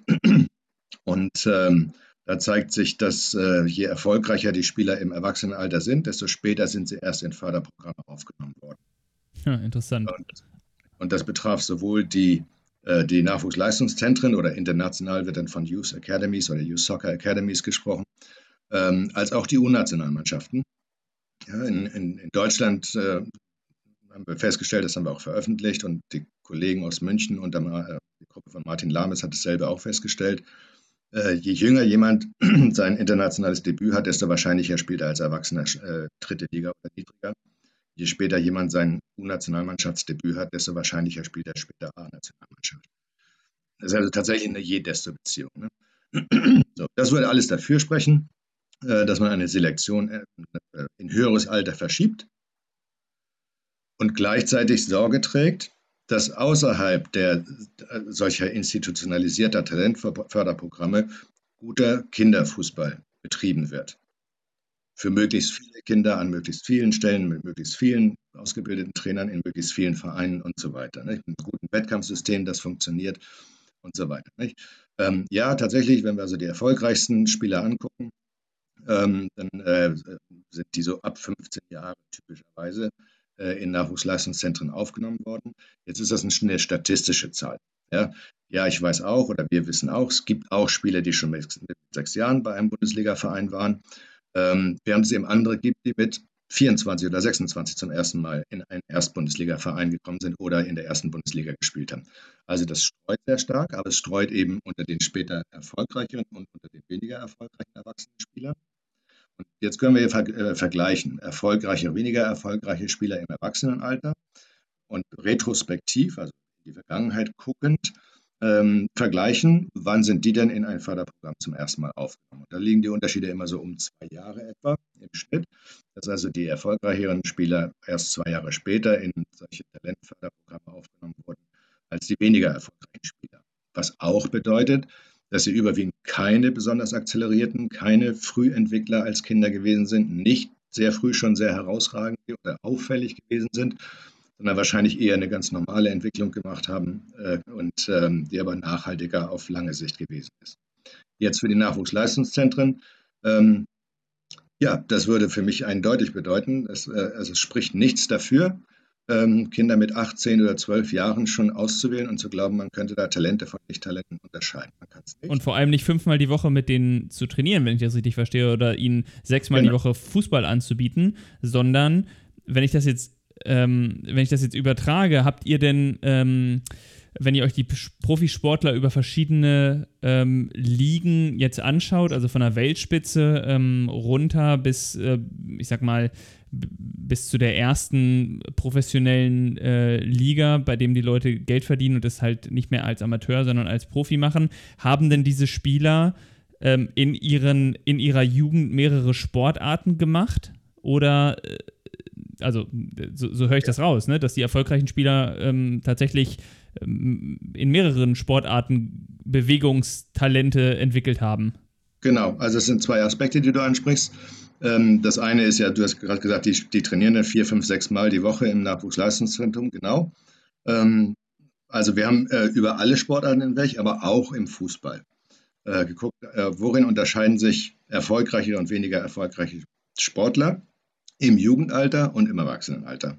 D: Und ähm, da zeigt sich, dass äh, je erfolgreicher die Spieler im Erwachsenenalter sind, desto später sind sie erst in Förderprogramme aufgenommen worden.
C: Ja, interessant.
D: Und, und das betraf sowohl die äh, die Nachwuchsleistungszentren oder international wird dann von Youth Academies oder Youth Soccer Academies gesprochen, ähm, als auch die U-Nationalmannschaften. Ja, in, in, in, Deutschland äh, haben wir festgestellt, das haben wir auch veröffentlicht und die Kollegen aus München und der, äh, die Gruppe von Martin Lames hat dasselbe auch festgestellt. Äh, je jünger jemand [clears throat] sein internationales Debüt hat, desto wahrscheinlicher spielt er als Erwachsener äh, dritte Liga oder niedriger je später jemand sein U-Nationalmannschaftsdebüt hat, desto wahrscheinlicher spielt er später A-Nationalmannschaft. Das ist also tatsächlich eine Je-Desto-Beziehung. Ne? So, das würde alles dafür sprechen, äh, dass man eine Selektion äh, in höheres Alter verschiebt und gleichzeitig Sorge trägt, dass außerhalb der äh, solcher institutionalisierter Talentförderprogramme guter Kinderfußball betrieben wird für möglichst viele Kinder an möglichst vielen Stellen, mit möglichst vielen ausgebildeten Trainern in möglichst vielen Vereinen und so weiter. Nicht? Mit einem guten Wettkampfsystem, das funktioniert und so weiter. Ähm, ja, tatsächlich, wenn wir also die erfolgreichsten Spieler angucken, ähm, dann äh, sind die so ab 15 Jahre typischerweise äh, in Nachwuchsleistungszentren aufgenommen worden. Jetzt ist das eine statistische Zahl. Ja, ja, ich weiß auch oder wir wissen auch, es gibt auch Spieler, die schon mit, mit sechs Jahren bei einem Bundesliga-Verein waren ähm, während es eben andere gibt, die mit 24 oder 26 zum ersten Mal in einen Erstbundesliga-Verein gekommen sind oder in der ersten Bundesliga gespielt haben. Also das streut sehr stark, aber es streut eben unter den später erfolgreicheren und unter den weniger erfolgreichen erwachsenen Spielern. Und jetzt können wir ver äh, vergleichen, erfolgreiche, weniger erfolgreiche Spieler im Erwachsenenalter und retrospektiv, also in die Vergangenheit guckend, ähm, vergleichen, wann sind die denn in ein Förderprogramm zum ersten Mal aufgenommen. Da liegen die Unterschiede immer so um zwei Jahre etwa im Schnitt, dass also die erfolgreicheren Spieler erst zwei Jahre später in solche Talentförderprogramme aufgenommen wurden, als die weniger erfolgreichen Spieler. Was auch bedeutet, dass sie überwiegend keine besonders akzelerierten, keine Frühentwickler als Kinder gewesen sind, nicht sehr früh schon sehr herausragend oder auffällig gewesen sind, sondern wahrscheinlich eher eine ganz normale Entwicklung gemacht haben äh, und ähm, die aber nachhaltiger auf lange Sicht gewesen ist. Jetzt für die Nachwuchsleistungszentren. Ähm, ja, das würde für mich eindeutig bedeuten, dass, äh, also es spricht nichts dafür, ähm, Kinder mit 18 oder 12 Jahren schon auszuwählen und zu glauben, man könnte da Talente von Nicht-Talenten unterscheiden.
C: Nicht. Und vor allem nicht fünfmal die Woche mit denen zu trainieren, wenn ich das richtig verstehe, oder ihnen sechsmal genau. die Woche Fußball anzubieten, sondern wenn ich das jetzt, ähm, wenn ich das jetzt übertrage, habt ihr denn ähm, wenn ihr euch die Profisportler über verschiedene ähm, Ligen jetzt anschaut, also von der Weltspitze ähm, runter bis, äh, ich sag mal, bis zu der ersten professionellen äh, Liga, bei dem die Leute Geld verdienen und das halt nicht mehr als Amateur, sondern als Profi machen, haben denn diese Spieler ähm, in, ihren, in ihrer Jugend mehrere Sportarten gemacht? Oder, äh, also so, so höre ich das raus, ne? dass die erfolgreichen Spieler ähm, tatsächlich ähm, in mehreren Sportarten Bewegungstalente entwickelt haben?
D: Genau, also es sind zwei Aspekte, die du ansprichst. Ähm, das eine ist ja, du hast gerade gesagt, die, die trainieren ja vier, fünf, sechs Mal die Woche im Nachwuchsleistungszentrum, genau. Ähm, also wir haben äh, über alle Sportarten hinweg, aber auch im Fußball äh, geguckt, äh, worin unterscheiden sich erfolgreiche und weniger erfolgreiche Sportler im Jugendalter und im Erwachsenenalter.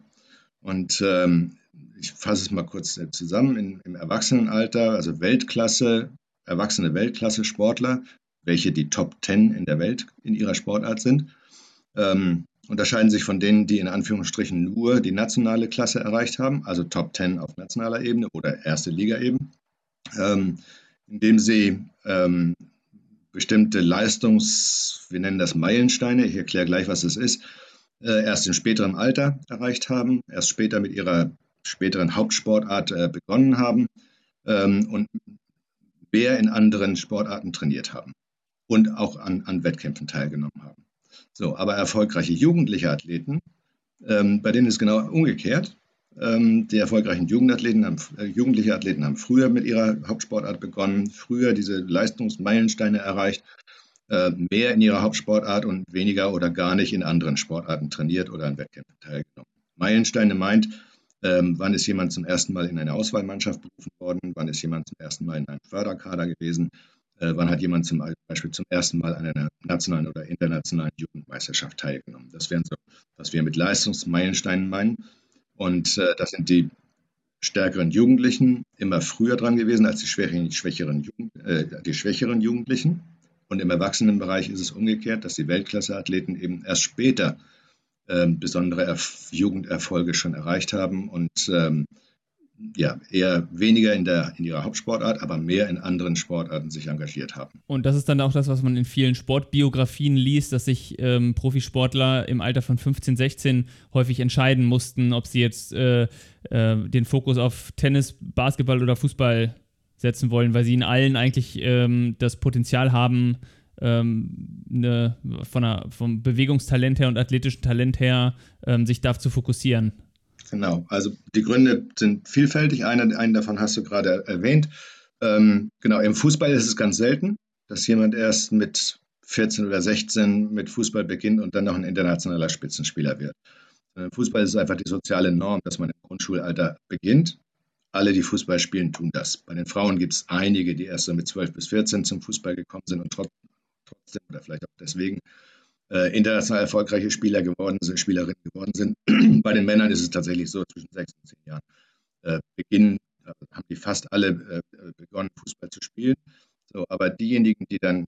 D: Und ähm, ich fasse es mal kurz zusammen. In, Im Erwachsenenalter, also Weltklasse, erwachsene Weltklasse-Sportler, welche die Top 10 in der Welt in ihrer Sportart sind, ähm, unterscheiden sich von denen, die in Anführungsstrichen nur die nationale Klasse erreicht haben, also Top 10 auf nationaler Ebene oder erste Liga eben, ähm, indem sie ähm, bestimmte Leistungs, wir nennen das Meilensteine, ich erkläre gleich, was es ist, äh, erst in späterem Alter erreicht haben, erst später mit ihrer späteren Hauptsportart äh, begonnen haben ähm, und mehr in anderen Sportarten trainiert haben und auch an, an Wettkämpfen teilgenommen haben. So, aber erfolgreiche jugendliche Athleten, ähm, bei denen ist genau umgekehrt. Ähm, die erfolgreichen Jugendathleten haben, äh, jugendliche Athleten haben früher mit ihrer Hauptsportart begonnen, früher diese Leistungsmeilensteine erreicht, äh, mehr in ihrer Hauptsportart und weniger oder gar nicht in anderen Sportarten trainiert oder an Wettkämpfen teilgenommen. Meilensteine meint, ähm, wann ist jemand zum ersten Mal in eine Auswahlmannschaft berufen worden? Wann ist jemand zum ersten Mal in einem Förderkader gewesen? Äh, wann hat jemand zum Beispiel zum ersten Mal an einer nationalen oder internationalen Jugendmeisterschaft teilgenommen? Das wären so, was wir mit Leistungsmeilensteinen meinen. Und äh, das sind die stärkeren Jugendlichen immer früher dran gewesen als die schwächeren, schwächeren, Jugend, äh, die schwächeren Jugendlichen. Und im Erwachsenenbereich ist es umgekehrt, dass die Weltklasseathleten eben erst später ähm, besondere Erf Jugenderfolge schon erreicht haben und ähm, ja, eher weniger in, der, in ihrer Hauptsportart, aber mehr in anderen Sportarten sich engagiert haben.
C: Und das ist dann auch das, was man in vielen Sportbiografien liest, dass sich ähm, Profisportler im Alter von 15, 16 häufig entscheiden mussten, ob sie jetzt äh, äh, den Fokus auf Tennis, Basketball oder Fußball setzen wollen, weil sie in allen eigentlich ähm, das Potenzial haben, ähm, eine, von einer, vom Bewegungstalent her und athletischen Talent her ähm, sich darauf zu fokussieren.
D: Genau, also die Gründe sind vielfältig. Eine, einen davon hast du gerade erwähnt. Ähm, genau, im Fußball ist es ganz selten, dass jemand erst mit 14 oder 16 mit Fußball beginnt und dann noch ein internationaler Spitzenspieler wird. Im Fußball ist es einfach die soziale Norm, dass man im Grundschulalter beginnt. Alle, die Fußball spielen, tun das. Bei den Frauen gibt es einige, die erst so mit 12 bis 14 zum Fußball gekommen sind und trotzdem oder vielleicht auch deswegen äh, international erfolgreiche Spieler geworden sind, Spielerinnen geworden sind. [clears throat] Bei den Männern ist es tatsächlich so, zwischen sechs und zehn Jahren äh, beginnen, äh, haben die fast alle äh, begonnen, Fußball zu spielen. So, aber diejenigen, die dann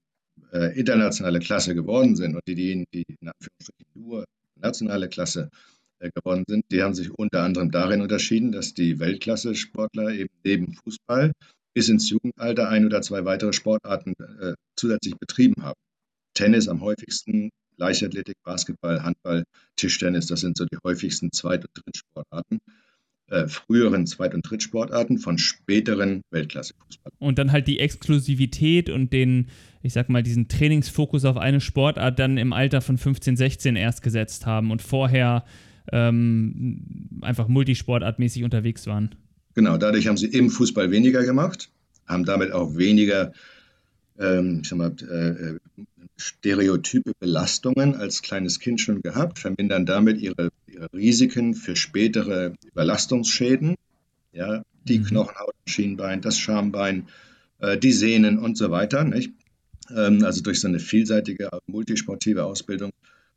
D: äh, internationale Klasse geworden sind und diejenigen, die in Anführungsstrichen nur nationale Klasse äh, geworden sind, die haben sich unter anderem darin unterschieden, dass die Weltklasse-Sportler eben neben Fußball bis ins Jugendalter ein oder zwei weitere Sportarten äh, zusätzlich betrieben haben. Tennis am häufigsten, Leichtathletik, Basketball, Handball, Tischtennis, das sind so die häufigsten Zweit- und Drittsportarten. Äh, früheren Zweit- und Drittsportarten von späteren Weltklasse-Fußball.
C: Und dann halt die Exklusivität und den, ich sag mal, diesen Trainingsfokus auf eine Sportart dann im Alter von 15, 16 erst gesetzt haben und vorher ähm, einfach multisportartmäßig unterwegs waren.
D: Genau, dadurch haben sie im Fußball weniger gemacht, haben damit auch weniger ähm, ich sag mal, äh, stereotype Belastungen als kleines Kind schon gehabt, vermindern damit ihre, ihre Risiken für spätere Überlastungsschäden. Ja, die mhm. Knochenhaut, Schienbein, das Schambein, äh, die Sehnen und so weiter. Nicht? Ähm, also durch so eine vielseitige, multisportive Ausbildung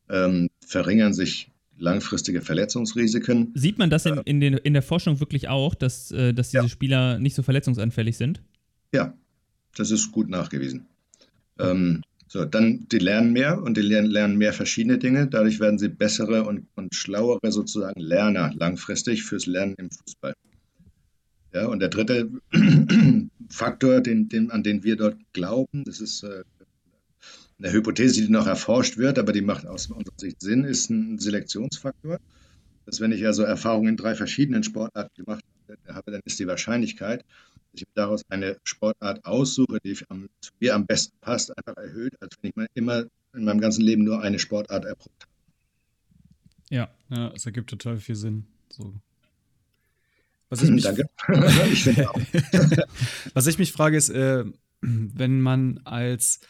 D: ähm, verringern sich langfristige Verletzungsrisiken.
C: Sieht man das in, in, den, in der Forschung wirklich auch, dass, äh, dass diese ja. Spieler nicht so verletzungsanfällig sind?
D: Ja, das ist gut nachgewiesen. Ähm, so, dann, die lernen mehr und die lernen, lernen mehr verschiedene Dinge. Dadurch werden sie bessere und, und schlauere sozusagen Lerner langfristig fürs Lernen im Fußball. Ja, und der dritte [clears throat] Faktor, den, den, an den wir dort glauben, das ist äh, eine Hypothese, die noch erforscht wird, aber die macht aus unserer Sicht Sinn, ist ein Selektionsfaktor. Dass wenn ich also Erfahrungen in drei verschiedenen Sportarten gemacht habe, dann ist die Wahrscheinlichkeit, dass ich daraus eine Sportart aussuche, die am, zu mir am besten passt, einfach erhöht, als wenn ich immer in meinem ganzen Leben nur eine Sportart erprobt habe.
A: Ja, ja, es ergibt total viel Sinn. So.
D: Was ich [clears throat] mich, Danke. [laughs] ich [laughs]
A: Was ich mich frage, ist, äh, [clears throat] wenn man als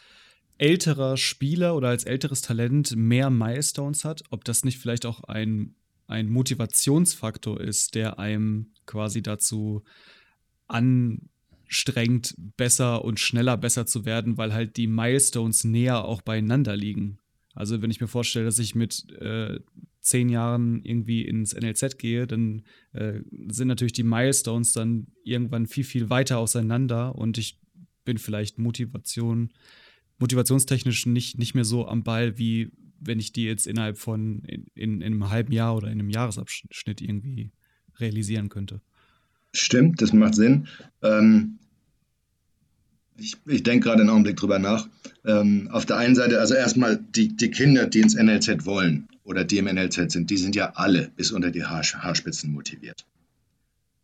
A: älterer Spieler oder als älteres Talent mehr Milestones hat, ob das nicht vielleicht auch ein, ein Motivationsfaktor ist, der einem quasi dazu anstrengt, besser und schneller besser zu werden, weil halt die Milestones näher auch beieinander liegen. Also wenn ich mir vorstelle, dass ich mit äh, zehn Jahren irgendwie ins NLZ gehe, dann äh, sind natürlich die Milestones dann irgendwann viel, viel weiter auseinander und ich bin vielleicht Motivation motivationstechnisch nicht, nicht mehr so am Ball, wie wenn ich die jetzt innerhalb von in, in, in einem halben Jahr oder in einem Jahresabschnitt irgendwie realisieren könnte.
D: Stimmt, das macht Sinn. Ähm, ich, ich denke gerade einen Augenblick drüber nach. Ähm, auf der einen Seite, also erstmal die, die Kinder, die ins NLZ wollen oder die im NLZ sind, die sind ja alle bis unter die Haar, Haarspitzen motiviert.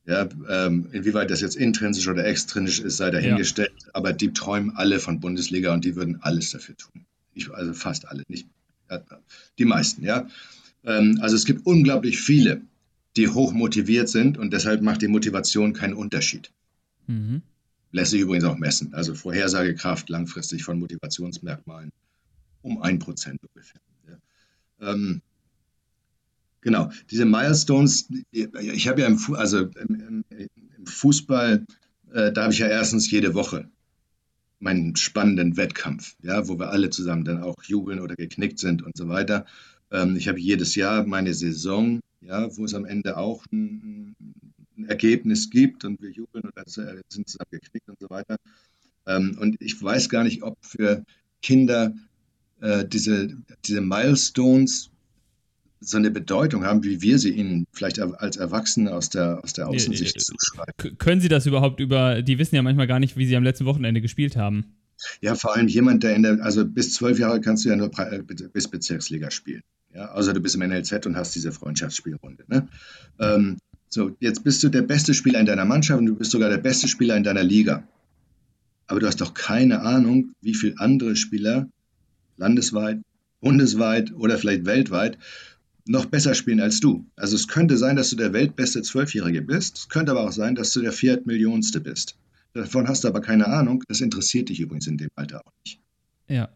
D: Ja, ähm, inwieweit das jetzt intrinsisch oder extrinsisch ist, sei dahingestellt. Ja. Aber die träumen alle von Bundesliga und die würden alles dafür tun. Ich, also fast alle, nicht die meisten, ja. Ähm, also es gibt unglaublich viele, die hoch motiviert sind und deshalb macht die Motivation keinen Unterschied. Mhm. Lässt sich übrigens auch messen. Also Vorhersagekraft langfristig von Motivationsmerkmalen um ein Prozent ungefähr. Ja. Ähm, Genau, diese Milestones, ich habe ja im, Fu also im, im Fußball, äh, da habe ich ja erstens jede Woche meinen spannenden Wettkampf, ja, wo wir alle zusammen dann auch jubeln oder geknickt sind und so weiter. Ähm, ich habe jedes Jahr meine Saison, ja, wo es am Ende auch ein, ein Ergebnis gibt und wir jubeln oder sind zusammen geknickt und so weiter. Ähm, und ich weiß gar nicht, ob für Kinder äh, diese, diese Milestones so eine Bedeutung haben, wie wir sie ihnen vielleicht als Erwachsene aus der, aus der Außensicht zuschreiben.
C: Können Sie das überhaupt über, die wissen ja manchmal gar nicht, wie sie am letzten Wochenende gespielt haben.
D: Ja, vor allem jemand, der in der, also bis zwölf Jahre kannst du ja nur äh, bis Bezirksliga spielen. Ja, außer du bist im NLZ und hast diese Freundschaftsspielrunde. Ne? Ähm, so, jetzt bist du der beste Spieler in deiner Mannschaft und du bist sogar der beste Spieler in deiner Liga. Aber du hast doch keine Ahnung, wie viele andere Spieler landesweit, bundesweit oder vielleicht weltweit noch besser spielen als du. Also es könnte sein, dass du der weltbeste Zwölfjährige bist. Es könnte aber auch sein, dass du der Viertmillionste bist. Davon hast du aber keine Ahnung. Das interessiert dich übrigens in dem Alter auch nicht.
C: Ja.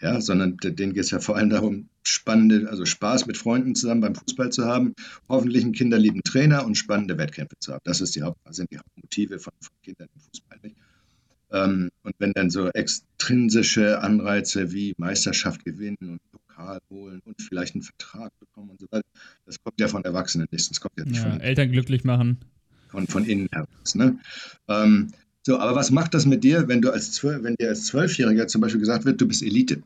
D: Ja, sondern denen geht es ja vor allem darum, spannende, also Spaß mit Freunden zusammen beim Fußball zu haben, hoffentlich einen kinderlieben Trainer und spannende Wettkämpfe zu haben. Das ist die Haupt, sind die Hauptmotive von, von Kindern im Fußball. Nicht? Ähm, und wenn dann so extrinsische Anreize wie Meisterschaft gewinnen und Pokal holen und vielleicht einen Vertrag bekommen und so weiter. Das kommt ja von Erwachsenen nicht, das kommt ja nicht ja, von
C: Eltern glücklich machen.
D: Von, von innen heraus. Ne? Ähm, so, aber was macht das mit dir, wenn du als wenn dir als Zwölfjähriger zum Beispiel gesagt wird, du bist Elite?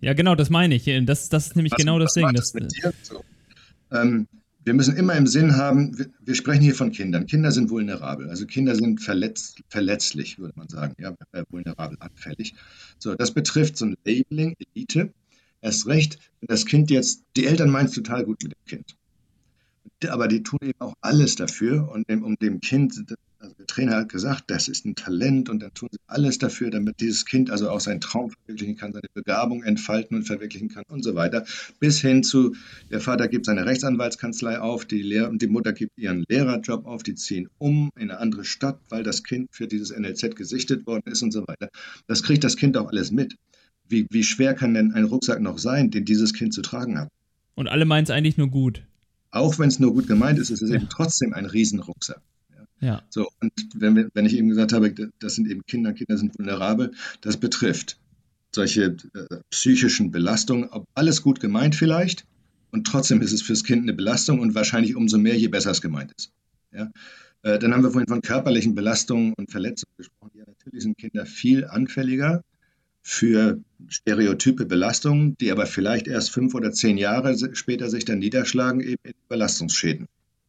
C: Ja, genau, das meine ich. Das, das ist nämlich was, genau das Ding. Das, das so.
D: ähm, wir müssen immer im Sinn haben, wir, wir, sprechen hier von Kindern. Kinder sind vulnerabel, also Kinder sind verletz, verletzlich, würde man sagen, ja, äh, vulnerabel, anfällig. So, das betrifft so ein Labeling, Elite. Erst recht, wenn das Kind jetzt, die Eltern meinen es total gut mit dem Kind. Aber die tun eben auch alles dafür, dem, um dem Kind also der Trainer hat gesagt, das ist ein Talent und dann tun sie alles dafür, damit dieses Kind also auch seinen Traum verwirklichen kann, seine Begabung entfalten und verwirklichen kann und so weiter. Bis hin zu, der Vater gibt seine Rechtsanwaltskanzlei auf, die, Lehr die Mutter gibt ihren Lehrerjob auf, die ziehen um in eine andere Stadt, weil das Kind für dieses NLZ gesichtet worden ist und so weiter. Das kriegt das Kind auch alles mit. Wie, wie schwer kann denn ein Rucksack noch sein, den dieses Kind zu tragen hat?
C: Und alle meinen es eigentlich nur gut.
D: Auch wenn es nur gut gemeint ist, ist es ja. eben trotzdem ein Riesenrucksack.
C: Ja.
D: So, und wenn, wir, wenn ich eben gesagt habe, das sind eben Kinder, Kinder sind vulnerabel, das betrifft solche äh, psychischen Belastungen, ob alles gut gemeint vielleicht, und trotzdem ist es fürs Kind eine Belastung und wahrscheinlich umso mehr, je besser es gemeint ist. Ja? Äh, dann haben wir vorhin von körperlichen Belastungen und Verletzungen gesprochen. Ja, natürlich sind Kinder viel anfälliger für stereotype Belastungen, die aber vielleicht erst fünf oder zehn Jahre später sich dann niederschlagen, eben in Belastungsschäden.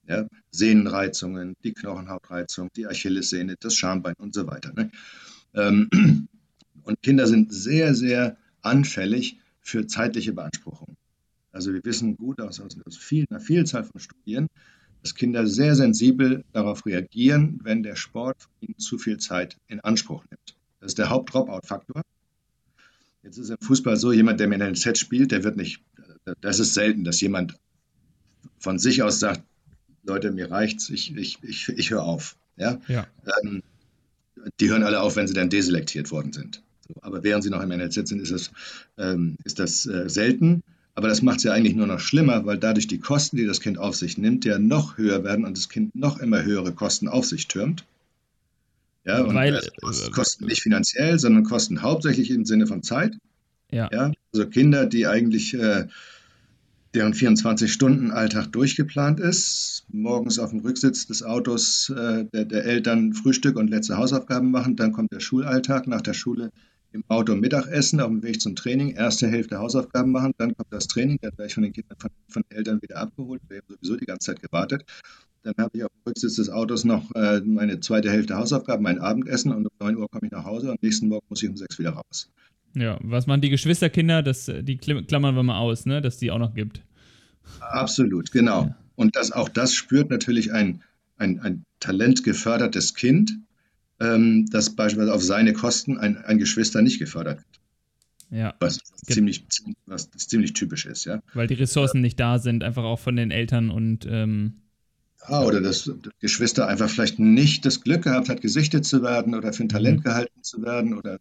D: Ja, Sehnenreizungen, die Knochenhautreizung, die Achillessehne, das Schambein und so weiter. Ne? Ähm, [clears throat] und Kinder sind sehr, sehr anfällig für zeitliche Beanspruchung. Also wir wissen gut aus, aus, aus viel, einer Vielzahl von Studien, dass Kinder sehr sensibel darauf reagieren, wenn der Sport ihnen zu viel Zeit in Anspruch nimmt. Das ist der Haupt-Dropout-Faktor. Jetzt ist im Fußball so, jemand, der mit einem Set spielt, der wird nicht, das ist selten, dass jemand von sich aus sagt, Leute, mir reicht's, ich, ich, ich, ich höre auf. Ja?
C: ja.
D: Ähm, die hören alle auf, wenn sie dann deselektiert worden sind. So, aber während sie noch im NLZ sind, ist das, ähm, ist das äh, selten. Aber das macht es ja eigentlich nur noch schlimmer, weil dadurch die Kosten, die das Kind auf sich nimmt, ja noch höher werden und das Kind noch immer höhere Kosten auf sich türmt. Ja, und
C: weil,
D: äh, Kosten nicht finanziell, sondern Kosten hauptsächlich im Sinne von Zeit.
C: Ja.
D: ja also Kinder, die eigentlich äh, deren 24-Stunden-Alltag durchgeplant ist, morgens auf dem Rücksitz des Autos äh, der, der, Eltern Frühstück und letzte Hausaufgaben machen, dann kommt der Schulalltag, nach der Schule im Auto Mittagessen, auf dem Weg zum Training, erste Hälfte Hausaufgaben machen, dann kommt das Training, dann werde ich von den Kindern, von, von den Eltern wieder abgeholt, wir haben sowieso die ganze Zeit gewartet. Dann habe ich auf dem Rücksitz des Autos noch äh, meine zweite Hälfte Hausaufgaben, mein Abendessen und um 9 Uhr komme ich nach Hause und nächsten Morgen muss ich um 6 wieder raus.
C: Ja, was machen die Geschwisterkinder? Das, die klammern wir mal aus, ne? dass die auch noch gibt.
D: Absolut, genau. Ja. Und das, auch das spürt natürlich ein, ein, ein talentgefördertes Kind, ähm, das beispielsweise auf seine Kosten ein, ein Geschwister nicht gefördert wird.
C: Ja.
D: Was, ziemlich, was ziemlich typisch ist, ja.
C: Weil die Ressourcen nicht da sind, einfach auch von den Eltern und ähm,
D: ja, oder das, das Geschwister einfach vielleicht nicht das Glück gehabt hat, gesichtet zu werden oder für ein Talent mhm. gehalten zu werden oder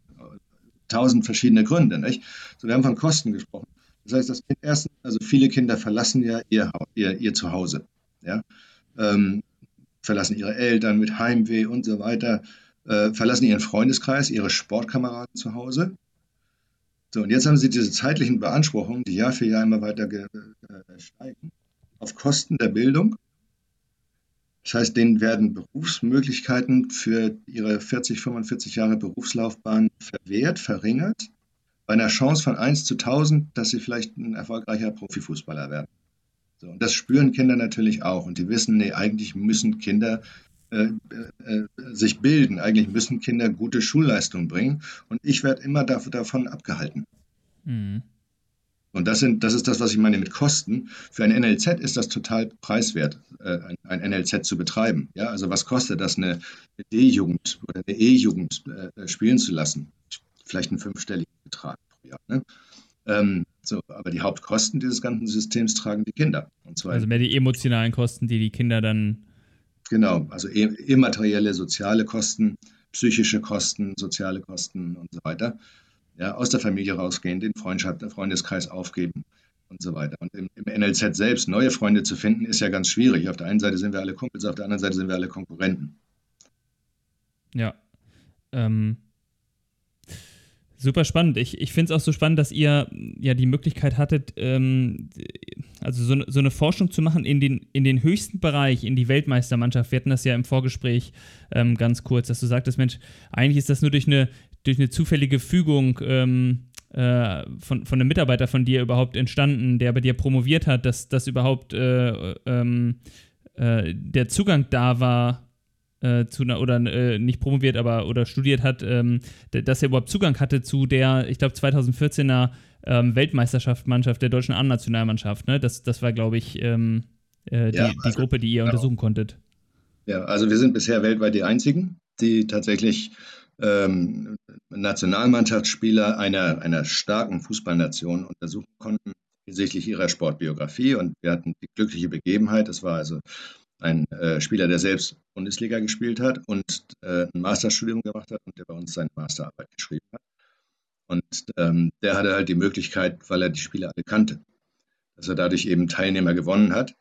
D: tausend verschiedene Gründe. Nicht? So, wir haben von Kosten gesprochen. Das heißt, das Kind erstens, also viele Kinder verlassen ja ihr, ihr, ihr Zuhause, ja? Ähm, verlassen ihre Eltern mit Heimweh und so weiter, äh, verlassen ihren Freundeskreis, ihre Sportkameraden zu Hause. So, und jetzt haben sie diese zeitlichen Beanspruchungen, die Jahr für Jahr immer weiter äh, steigen, auf Kosten der Bildung. Das heißt, denen werden Berufsmöglichkeiten für ihre 40, 45 Jahre Berufslaufbahn verwehrt, verringert bei einer Chance von 1 zu 1000, dass sie vielleicht ein erfolgreicher Profifußballer werden. So, und das spüren Kinder natürlich auch. Und die wissen, nee, eigentlich müssen Kinder sich bilden. Eigentlich müssen Kinder gute Schulleistungen bringen. Und ich werde immer dafür, davon abgehalten. Mhm. Und das, sind, das ist das, was ich meine mit Kosten. Für ein NLZ ist das total preiswert, äh, ein, ein, NLZ zu betreiben. Ja, also was kostet das, eine D-Jugend oder eine E-Jugend äh, spielen zu lassen? Vielleicht einen fünfstelligen Betrag pro Jahr. Ne? Ähm, so, aber die Hauptkosten dieses ganzen Systems tragen die Kinder.
C: also mehr die emotionalen Kosten, die die Kinder dann.
D: Genau, also e, immaterielle, soziale Kosten, psychische Kosten, soziale Kosten und so weiter. Ja, aus der Familie rausgehen, den Freundschaft, Freundeskreis aufgeben und so weiter. Und im, im, NLZ selbst neue Freunde zu finden, ist ja ganz schwierig. Auf der einen Seite sind wir alle Kumpels, auf der anderen Seite sind wir alle Konkurrenten.
C: Ja. Ähm, Super spannend. Ich, ich finde es auch so spannend, dass ihr ja die Möglichkeit hattet, ähm, also so, so, eine Forschung zu machen in den, in den höchsten Bereich, in die Weltmeistermannschaft. Wir hatten das ja im Vorgespräch ähm, ganz kurz, dass du sagtest, Mensch, eigentlich ist das nur durch eine, durch eine zufällige Fügung ähm, äh, von, von einem Mitarbeiter von dir überhaupt entstanden, der bei dir promoviert hat, dass, dass überhaupt äh, ähm, äh, der Zugang da war äh, zu einer, oder äh, nicht promoviert, aber oder studiert hat, ähm, dass er überhaupt Zugang hatte zu der, ich glaube, 2014er ähm, Weltmeisterschaftsmannschaft der deutschen A-Nationalmannschaft. Ne? Das, das war, glaube ich, ähm, äh, die, ja, also, die, Gruppe, die ihr genau. untersuchen konntet.
D: Ja, also wir sind bisher weltweit die einzigen, die tatsächlich ähm, Nationalmannschaftsspieler einer, einer starken Fußballnation untersuchen konnten hinsichtlich ihrer Sportbiografie. Und wir hatten die glückliche Begebenheit, das war also ein äh, Spieler, der selbst Bundesliga gespielt hat und äh, ein Masterstudium gemacht hat und der bei uns seine Masterarbeit geschrieben hat. Und ähm, der hatte halt die Möglichkeit, weil er die Spieler alle kannte, dass er dadurch eben Teilnehmer gewonnen hat.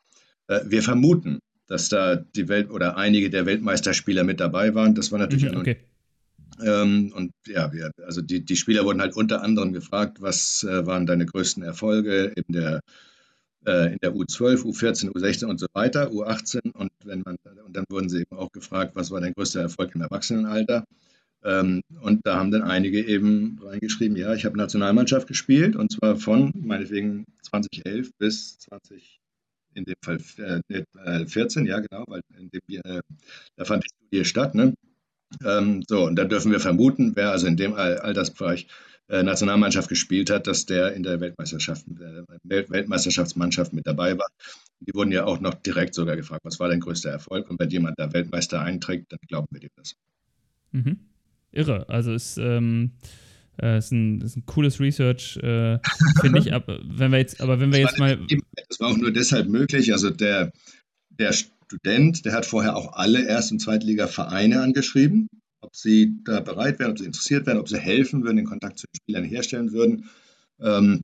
D: Äh, wir vermuten, dass da die Welt oder einige der Weltmeisterspieler mit dabei waren. Das war natürlich mhm, okay. Ähm, und ja, wir, also die, die Spieler wurden halt unter anderem gefragt, was äh, waren deine größten Erfolge in der, in der U12, U14, U16 und so weiter, U18 und wenn man und dann wurden sie eben auch gefragt, was war dein größter Erfolg im Erwachsenenalter? Ähm, und da haben dann einige eben reingeschrieben, ja, ich habe Nationalmannschaft gespielt und zwar von meinetwegen 2011 bis 20 in dem Fall äh, 14, ja genau, weil dem, äh, da fand die Studie statt. Ne? Ähm, so, und da dürfen wir vermuten, wer also in dem Altersbereich äh, Nationalmannschaft gespielt hat, dass der in der Weltmeisterschaft, äh, Weltmeisterschaftsmannschaft mit dabei war. Die wurden ja auch noch direkt sogar gefragt, was war dein größter Erfolg? Und wenn jemand da Weltmeister einträgt, dann glauben wir dem das.
C: Mhm. Irre. Also es ähm, äh, ist, ein, ist ein cooles Research, äh, [laughs] finde ich. Aber wenn wir jetzt, aber wenn wir jetzt mal.
D: Das war auch nur deshalb möglich. Also der, der Student, der hat vorher auch alle Erst- und Zweitliga-Vereine angeschrieben, ob sie da bereit wären, ob sie interessiert wären, ob sie helfen würden, den Kontakt zu den Spielern herstellen würden. Ähm,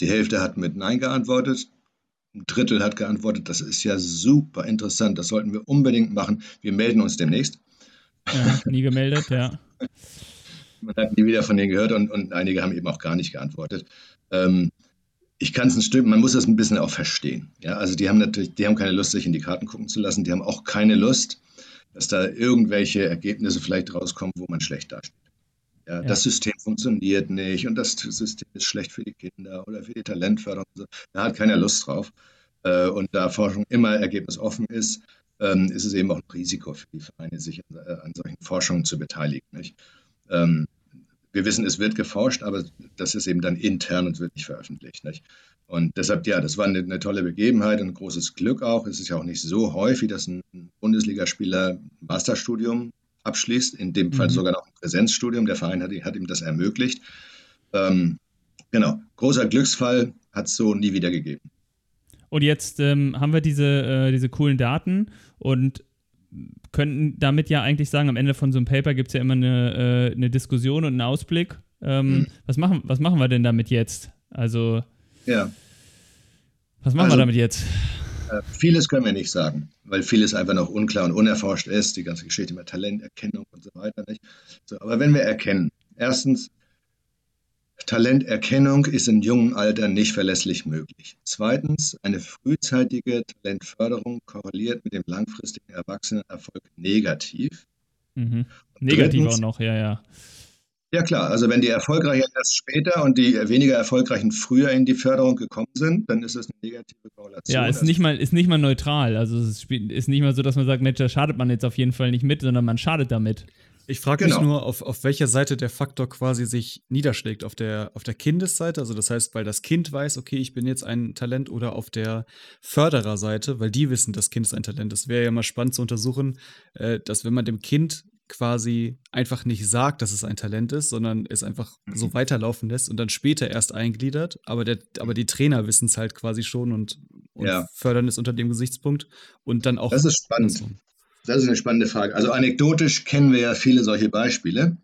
D: die Hälfte hat mit Nein geantwortet. Ein Drittel hat geantwortet, das ist ja super interessant, das sollten wir unbedingt machen. Wir melden uns demnächst.
C: Ja, nie gemeldet, ja. [laughs]
D: Man hat nie wieder von denen gehört und, und einige haben eben auch gar nicht geantwortet. Ähm, ich kann es ein Stück, man muss das ein bisschen auch verstehen. Ja, also die haben natürlich, die haben keine Lust, sich in die Karten gucken zu lassen. Die haben auch keine Lust, dass da irgendwelche Ergebnisse vielleicht rauskommen, wo man schlecht dasteht. Ja, ja. Das System funktioniert nicht und das System ist schlecht für die Kinder oder für die Talentförderung. Da hat keiner Lust drauf. Äh, und da Forschung immer ergebnisoffen ist, ähm, ist es eben auch ein Risiko für die Vereine, sich an, äh, solchen Forschungen zu beteiligen. Nicht? Ähm, wir wissen, es wird geforscht, aber das ist eben dann intern und wird nicht veröffentlicht. Nicht? Und deshalb, ja, das war eine, eine, tolle Begebenheit und ein großes Glück auch. Es ist ja auch nicht so häufig, dass ein Bundesligaspieler ein Masterstudium abschließt, in dem Fall mhm. sogar noch ein Präsenzstudium. Der Verein hat, hat ihm das ermöglicht. Ähm, genau, großer Glücksfall hat es so nie wieder gegeben.
C: Und jetzt ähm, haben wir diese, äh, diese coolen Daten und könnten damit ja eigentlich sagen, am Ende von so einem Paper gibt es ja immer eine, äh, eine Diskussion und einen Ausblick. Ähm, mhm. was, machen, was machen wir denn damit jetzt? Also,
D: ja.
C: was machen also, wir damit jetzt?
D: Äh, vieles können wir nicht sagen, weil vieles einfach noch unklar und unerforscht ist, die ganze Geschichte mit Talenterkennung und so weiter. Nicht? So, aber wenn wir erkennen, erstens, Talenterkennung ist in jungem Alter nicht verlässlich möglich. Zweitens, eine frühzeitige Talentförderung korreliert mit dem langfristigen Erwachsenenerfolg negativ.
C: Mhm. Negativ drittens, auch noch, ja, ja.
D: Ja klar, also wenn die Erfolgreichen erst später und die weniger Erfolgreichen früher in die Förderung gekommen sind, dann ist es eine negative Korrelation.
C: Ja, ist nicht mal, ist nicht mal neutral. Also es ist nicht mal so, dass man sagt, Mensch, da schadet man jetzt auf jeden Fall nicht mit, sondern man schadet damit.
A: Ich frage genau. mich nur, auf, auf welcher Seite der Faktor quasi sich niederschlägt. Auf der, auf der Kindesseite, also das heißt, weil das Kind weiß, okay, ich bin jetzt ein Talent, oder auf der Fördererseite, weil die wissen, das Kind ist ein Talent. Es wäre ja mal spannend zu untersuchen, äh, dass wenn man dem Kind quasi einfach nicht sagt, dass es ein Talent ist, sondern es einfach mhm. so weiterlaufen lässt und dann später erst eingliedert. Aber, der, aber die Trainer wissen es halt quasi schon und, und ja. fördern es unter dem Gesichtspunkt und dann auch.
D: Das ist spannend. Das ist eine spannende Frage. Also anekdotisch kennen wir ja viele solche Beispiele,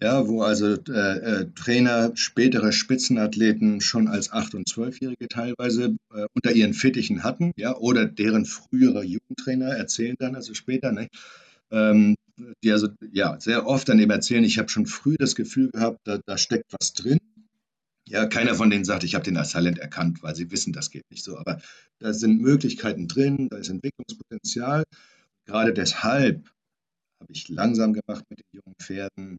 D: ja, wo also äh, äh, Trainer spätere Spitzenathleten schon als 8- und 12-Jährige teilweise äh, unter ihren Fittichen hatten, ja, oder deren frühere Jugendtrainer erzählen dann also später, ne, ähm, die also ja sehr oft dann eben erzählen, ich habe schon früh das Gefühl gehabt, da, da steckt was drin. Ja, keiner von denen sagt, ich habe den als Talent erkannt, weil sie wissen, das geht nicht so. Aber da sind Möglichkeiten drin, da ist Entwicklungspotenzial. Gerade deshalb habe ich langsam gemacht mit den jungen Pferden,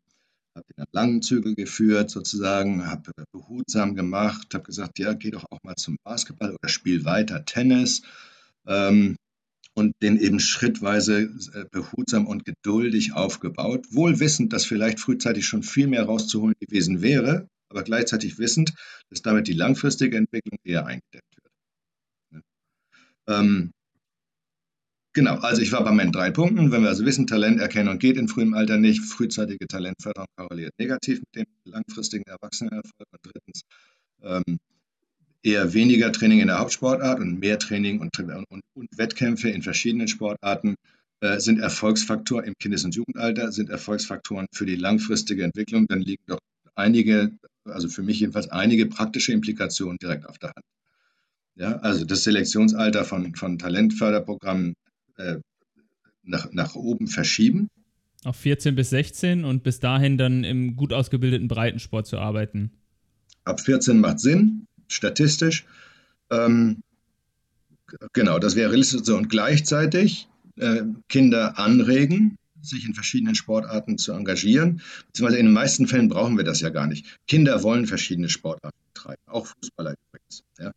D: habe den an langen Zügel geführt sozusagen, habe behutsam gemacht, habe gesagt, ja, geh doch auch mal zum Basketball oder spiel weiter Tennis ähm, und den eben schrittweise äh, behutsam und geduldig aufgebaut, wohl wissend, dass vielleicht frühzeitig schon viel mehr rauszuholen gewesen wäre, aber gleichzeitig wissend, dass damit die langfristige Entwicklung eher eingedämmt wird. Ähm, Genau, also ich war bei meinen drei Punkten. Wenn wir also wissen, Talenterkennung geht in frühem Alter nicht, frühzeitige Talentförderung korreliert negativ mit dem langfristigen Erwachsenenerfolg. Und drittens, ähm, eher weniger Training in der Hauptsportart und mehr Training und, und, und Wettkämpfe in verschiedenen Sportarten äh, sind Erfolgsfaktoren im Kindes- und Jugendalter, sind Erfolgsfaktoren für die langfristige Entwicklung. Dann liegen doch einige, also für mich jedenfalls einige praktische Implikationen direkt auf der Hand. Ja, also das Selektionsalter von, von Talentförderprogrammen äh, nach, nach oben verschieben.
C: Auf 14 bis 16 und bis dahin dann im gut ausgebildeten Breitensport zu arbeiten.
D: Ab 14 macht Sinn, statistisch. Ähm, genau, das wäre realistisch. So, und gleichzeitig äh, Kinder anregen, sich in verschiedenen Sportarten zu engagieren. Beziehungsweise in den meisten Fällen brauchen wir das ja gar nicht. Kinder wollen verschiedene Sportarten betreiben, auch Fußballer übrigens. Ja.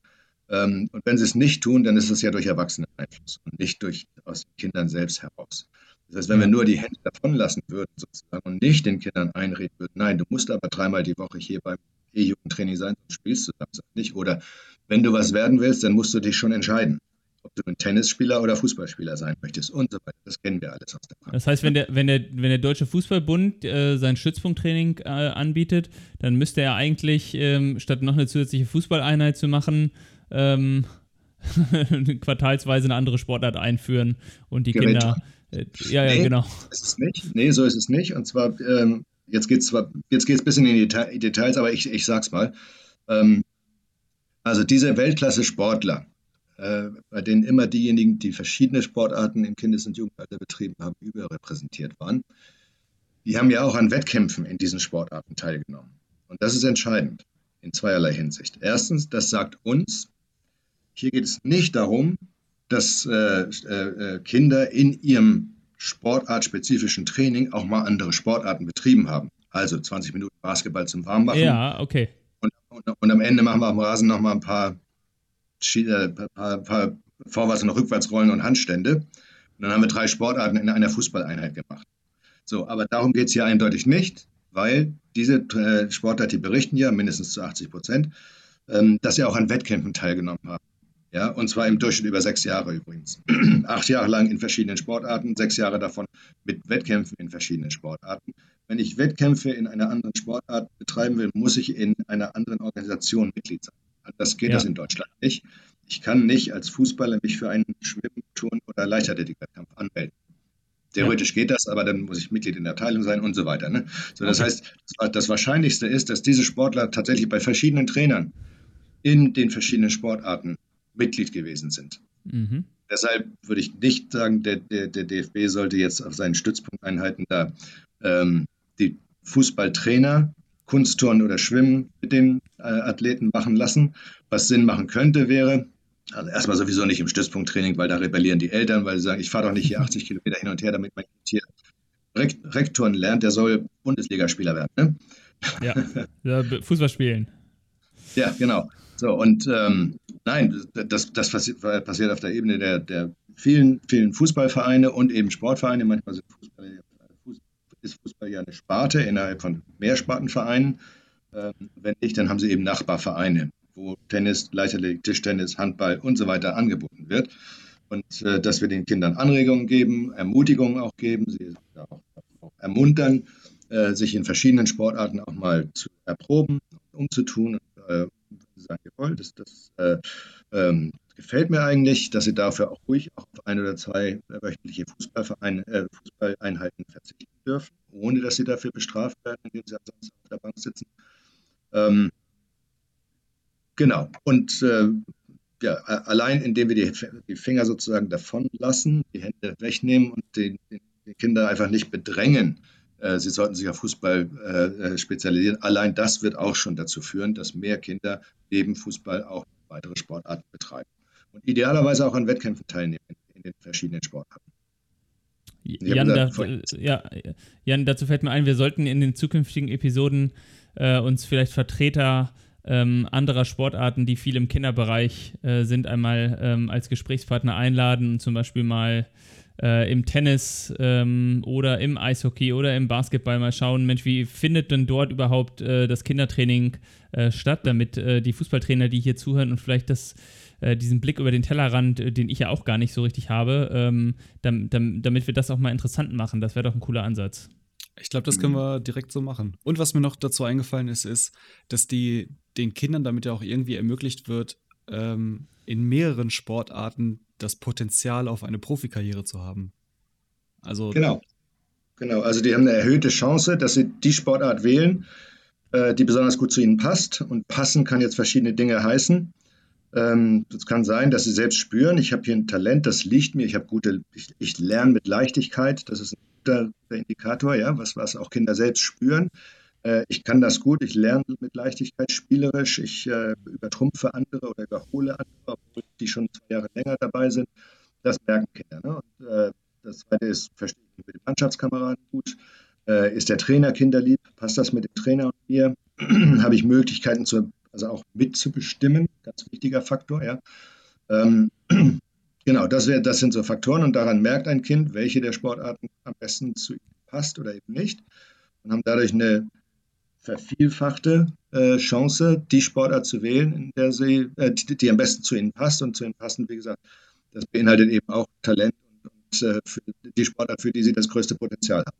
D: Ähm, und wenn sie es nicht tun, dann ist es ja durch Erwachsene-Einfluss und nicht durch, aus den Kindern selbst heraus. Das heißt, wenn wir nur die Hände davon lassen würden sozusagen und nicht den Kindern einreden würden, nein, du musst aber dreimal die Woche hier beim E-Jugendtraining sein, sonst spielst du das nicht. Oder wenn du was werden willst, dann musst du dich schon entscheiden, ob du ein Tennisspieler oder Fußballspieler sein möchtest und so weiter. Das kennen wir alles aus der
C: Praxis. Das heißt, wenn der, wenn der, wenn der Deutsche Fußballbund äh, sein Stützpunkttraining äh, anbietet, dann müsste er eigentlich, ähm, statt noch eine zusätzliche Fußballeinheit zu machen, ähm, [laughs] quartalsweise eine andere Sportart einführen und die Gerät. Kinder. Äh, ja, ja,
D: nee,
C: genau.
D: Ist es nicht. Nee, so ist es nicht. Und zwar, ähm, jetzt geht es jetzt geht es ein bisschen in die Deta Details, aber ich, ich sag's mal. Ähm, also diese Weltklasse-Sportler, äh, bei denen immer diejenigen, die verschiedene Sportarten im Kindes- und Jugendalter betrieben haben, überrepräsentiert waren, die haben ja auch an Wettkämpfen in diesen Sportarten teilgenommen. Und das ist entscheidend in zweierlei Hinsicht. Erstens, das sagt uns, hier geht es nicht darum, dass äh, äh, Kinder in ihrem sportartspezifischen Training auch mal andere Sportarten betrieben haben. Also 20 Minuten Basketball zum Warmmachen.
C: Ja, okay.
D: Und, und, und am Ende machen wir am Rasen noch mal ein paar, äh, paar, paar Vorwärts- und Rückwärtsrollen und Handstände. Und dann haben wir drei Sportarten in einer Fußballeinheit gemacht. So, aber darum geht es hier eindeutig nicht, weil diese äh, Sportler, die berichten ja mindestens zu 80 Prozent, ähm, dass sie auch an Wettkämpfen teilgenommen haben. Ja, und zwar im Durchschnitt über sechs Jahre übrigens. [clears throat] Acht Jahre lang in verschiedenen Sportarten, sechs Jahre davon mit Wettkämpfen in verschiedenen Sportarten. Wenn ich Wettkämpfe in einer anderen Sportart betreiben will, muss ich in einer anderen Organisation Mitglied sein. Das geht ja. das in Deutschland nicht. Ich kann nicht als Fußballer mich für einen Schwimmen, Turn- oder Leichtathletikwettkampf anmelden. Theoretisch ja. geht das, aber dann muss ich Mitglied in der Abteilung sein und so weiter. Ne? So, das okay. heißt, das Wahrscheinlichste ist, dass diese Sportler tatsächlich bei verschiedenen Trainern in den verschiedenen Sportarten Mitglied gewesen sind. Mhm. Deshalb würde ich nicht sagen, der, der, der, DFB sollte jetzt auf seinen Stützpunkteinheiten da ähm, die Fußballtrainer Kunstturnen oder Schwimmen mit den äh, Athleten machen lassen. Was Sinn machen könnte, wäre, also erstmal sowieso nicht im Stützpunkttraining, weil da rebellieren die Eltern, weil sie sagen, ich fahre doch nicht hier [laughs] 80 Kilometer hin und her, damit mein Kind hier Rektoren lernt, der soll Bundesligaspieler werden. Ne?
C: Ja, [laughs] ja Fußball spielen.
D: Ja, genau. So, und ähm, nein, das, das passiert auf der Ebene der, der vielen, vielen Fußballvereine und eben Sportvereine. Manchmal sind Fußball, ist Fußball ja eine Sparte innerhalb von Mehrspartenvereinen. Ähm, wenn nicht, dann haben sie eben Nachbarvereine, wo Tennis, Leichtathletik, Tischtennis, Handball und so weiter angeboten wird. Und äh, dass wir den Kindern Anregungen geben, Ermutigungen auch geben, sie auch, auch ermuntern, äh, sich in verschiedenen Sportarten auch mal zu erproben, umzutun, äh, sagen, jawohl, das, das äh, ähm, gefällt mir eigentlich, dass sie dafür auch ruhig auf ein oder zwei wöchentliche Fußballvereine, äh, Fußballeinheiten verzichten dürfen, ohne dass sie dafür bestraft werden, indem sie ansonsten auf der Bank sitzen. Ähm, genau. Und äh, ja, allein indem wir die, die, Finger sozusagen davon lassen, die Hände wegnehmen und den, den, die Kinder einfach nicht bedrängen, äh, sie sollten sich auf Fußball äh, äh, spezialisieren. Allein das wird auch schon dazu führen, dass mehr Kinder neben Fußball auch weitere Sportarten betreiben. Und idealerweise auch an Wettkämpfen teilnehmen in den verschiedenen Sportarten.
C: Jan, da, ja, Jan, dazu fällt mir ein, wir sollten in den zukünftigen Episoden äh, uns vielleicht Vertreter ähm, anderer Sportarten, die viel im Kinderbereich äh, sind, einmal ähm, als Gesprächspartner einladen und zum Beispiel mal äh, im Tennis ähm, oder im Eishockey oder im Basketball mal schauen, Mensch, wie findet denn dort überhaupt äh, das Kindertraining äh, statt, damit äh, die Fußballtrainer, die hier zuhören und vielleicht das äh, diesen Blick über den Tellerrand, äh, den ich ja auch gar nicht so richtig habe, ähm, damit, damit wir das auch mal interessant machen. Das wäre doch ein cooler Ansatz.
A: Ich glaube, das können wir direkt so machen. Und was mir noch dazu eingefallen ist, ist, dass die den Kindern damit ja auch irgendwie ermöglicht wird, ähm, in mehreren Sportarten das Potenzial auf eine Profikarriere zu haben.
D: Also genau, genau. Also die haben eine erhöhte Chance, dass sie die Sportart wählen, äh, die besonders gut zu ihnen passt. Und passen kann jetzt verschiedene Dinge heißen. Ähm, das kann sein, dass sie selbst spüren, ich habe hier ein Talent, das liegt mir, ich habe gute, ich, ich, lerne mit Leichtigkeit, das ist ein guter Indikator, ja, was, was auch Kinder selbst spüren. Äh, ich kann das gut, ich lerne mit Leichtigkeit spielerisch, ich äh, übertrumpfe andere oder überhole andere, obwohl die schon zwei Jahre länger dabei sind. Das merken Kinder. Ne? Und, äh, das zweite ist, verstehe ich mit den Mannschaftskameraden gut. Äh, ist der Trainer kinderlieb? Passt das mit dem Trainer und mir? [clears throat] Habe ich Möglichkeiten, zu, also auch mitzubestimmen? Ganz wichtiger Faktor, ja. Ähm, [clears throat] genau, das, wär, das sind so Faktoren und daran merkt ein Kind, welche der Sportarten am besten zu ihm passt oder eben nicht und haben dadurch eine vervielfachte äh, Chance, die Sportart zu wählen, in der sie, äh, die, die, am besten zu ihnen passt. Und zu ihnen passen, wie gesagt, das beinhaltet eben auch Talent und, und äh, die Sportart, für die sie das größte Potenzial haben.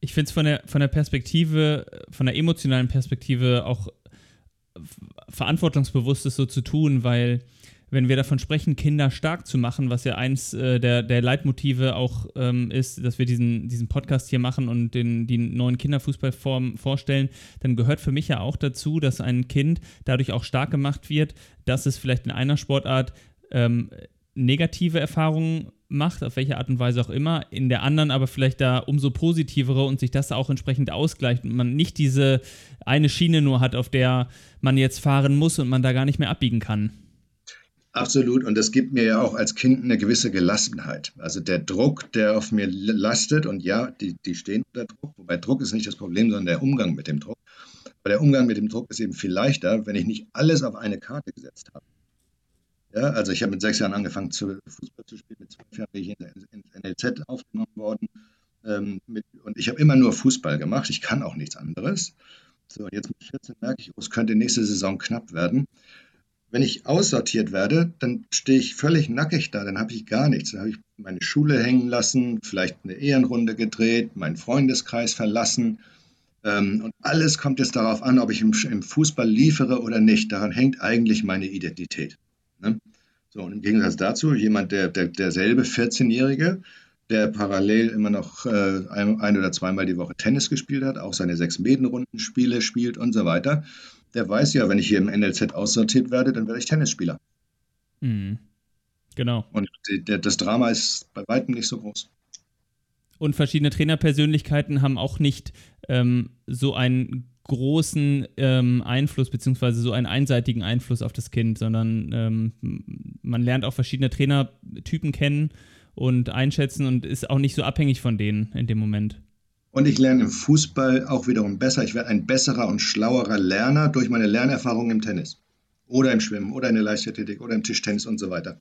C: Ich finde es von der, von der Perspektive, von der emotionalen Perspektive auch verantwortungsbewusst, es so zu tun, weil wenn wir davon sprechen, Kinder stark zu machen, was ja eins äh, der, der Leitmotive auch ähm, ist, dass wir diesen, diesen Podcast hier machen und den, die neuen Kinderfußballformen vorstellen, dann gehört für mich ja auch dazu, dass ein Kind dadurch auch stark gemacht wird, dass es vielleicht in einer Sportart ähm, negative Erfahrungen macht, auf welche Art und Weise auch immer, in der anderen aber vielleicht da umso positivere und sich das auch entsprechend ausgleicht und man nicht diese eine Schiene nur hat, auf der man jetzt fahren muss und man da gar nicht mehr abbiegen kann.
D: Absolut. Und das gibt mir ja auch als Kind eine gewisse Gelassenheit. Also der Druck, der auf mir lastet, und ja, die, die stehen unter Druck, wobei Druck ist nicht das Problem, sondern der Umgang mit dem Druck. Aber der Umgang mit dem Druck ist eben viel leichter, wenn ich nicht alles auf eine Karte gesetzt habe. Ja, also ich habe mit sechs Jahren angefangen, zu Fußball zu spielen. Mit zwölf Jahren bin ich ins NLZ aufgenommen worden. Ähm, mit, und ich habe immer nur Fußball gemacht. Ich kann auch nichts anderes. So, jetzt mit 14 merke ich, oh, es könnte nächste Saison knapp werden. Wenn ich aussortiert werde, dann stehe ich völlig nackig da, dann habe ich gar nichts. Dann habe ich meine Schule hängen lassen, vielleicht eine Ehrenrunde gedreht, meinen Freundeskreis verlassen. Ähm, und alles kommt jetzt darauf an, ob ich im, im, Fußball liefere oder nicht. Daran hängt eigentlich meine Identität. Ne? So, und im Gegensatz dazu, jemand, der, der derselbe 14-Jährige, der parallel immer noch äh, ein, ein, oder zweimal die Woche Tennis gespielt hat, auch seine sechs Medenrundenspiele spielt und so weiter, der weiß ja, wenn ich hier im NLZ aussortiert werde, dann werde ich Tennisspieler.
C: Mhm. Genau.
D: Und das Drama ist bei weitem nicht so groß.
C: Und verschiedene Trainerpersönlichkeiten haben auch nicht ähm, so einen großen ähm, Einfluss, beziehungsweise so einen einseitigen Einfluss auf das Kind, sondern ähm, man lernt auch verschiedene Trainertypen kennen und einschätzen und ist auch nicht so abhängig von denen in dem Moment.
D: Und ich lerne im Fußball auch wiederum besser. Ich werde ein besserer und schlauerer Lerner durch meine Lernerfahrung im Tennis. Oder im Schwimmen oder in der Leichtathletik oder im Tischtennis und so weiter.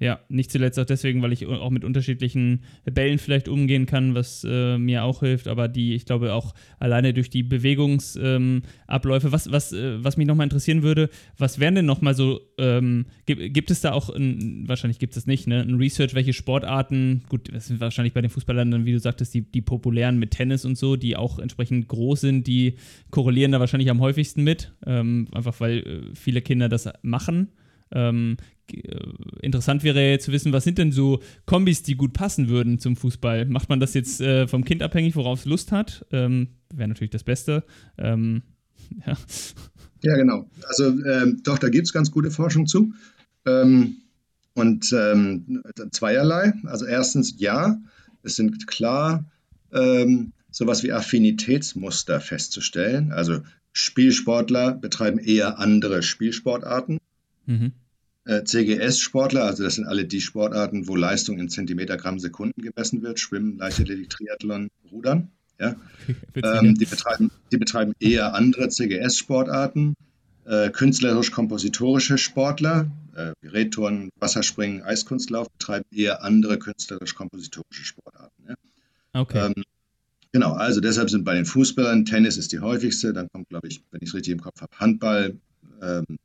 C: Ja, nicht zuletzt auch deswegen, weil ich auch mit unterschiedlichen Bällen vielleicht umgehen kann, was äh, mir auch hilft, aber die, ich glaube, auch alleine durch die Bewegungsabläufe. Ähm, was, was, äh, was mich nochmal interessieren würde, was wären denn nochmal so, ähm, gibt, gibt, es da auch, ein, wahrscheinlich gibt es nicht, ne, ein Research, welche Sportarten, gut, das sind wahrscheinlich bei den Fußballern dann, wie du sagtest, die, die populären mit Tennis und so, die auch entsprechend groß sind, die korrelieren da wahrscheinlich am häufigsten mit, ähm, einfach weil äh, viele Kinder das machen. Ähm, äh, interessant wäre zu wissen, was sind denn so Kombis, die gut passen würden zum Fußball? Macht man das jetzt äh, vom Kind abhängig, worauf es Lust hat? Ähm, Wäre natürlich das Beste. Ähm, [laughs]
D: ja. ja. genau. Also ähm, doch, da gibt es ganz gute Forschung zu. Ähm, und ähm, zweierlei. Also erstens, ja, es sind klar sowas wie Affinitätsmuster festzustellen. Also Spielsportler betreiben eher andere Spielsportarten. Mhm. Äh, CGS-Sportler, also das sind alle die Sportarten, wo Leistung in Zentimetergramm Sekunden gemessen wird, Schwimmen, Leichtathletik, Triathlon, Rudern. Ja? [laughs] ähm, die, betreiben, die betreiben eher andere CGS-Sportarten. äh, künstlerisch-kompositorische Sportler, äh, Gerätturnen, Wasserspringen, Eiskunstlauf betreiben eher andere künstlerisch-kompositorische Sportarten. Ja?
C: Okay. Ähm,
D: genau, also deshalb sind bei den Fußballern Tennis ist die häufigste, dann kommt, glaube ich, wenn ich es richtig im Kopf habe, Handball, ähm,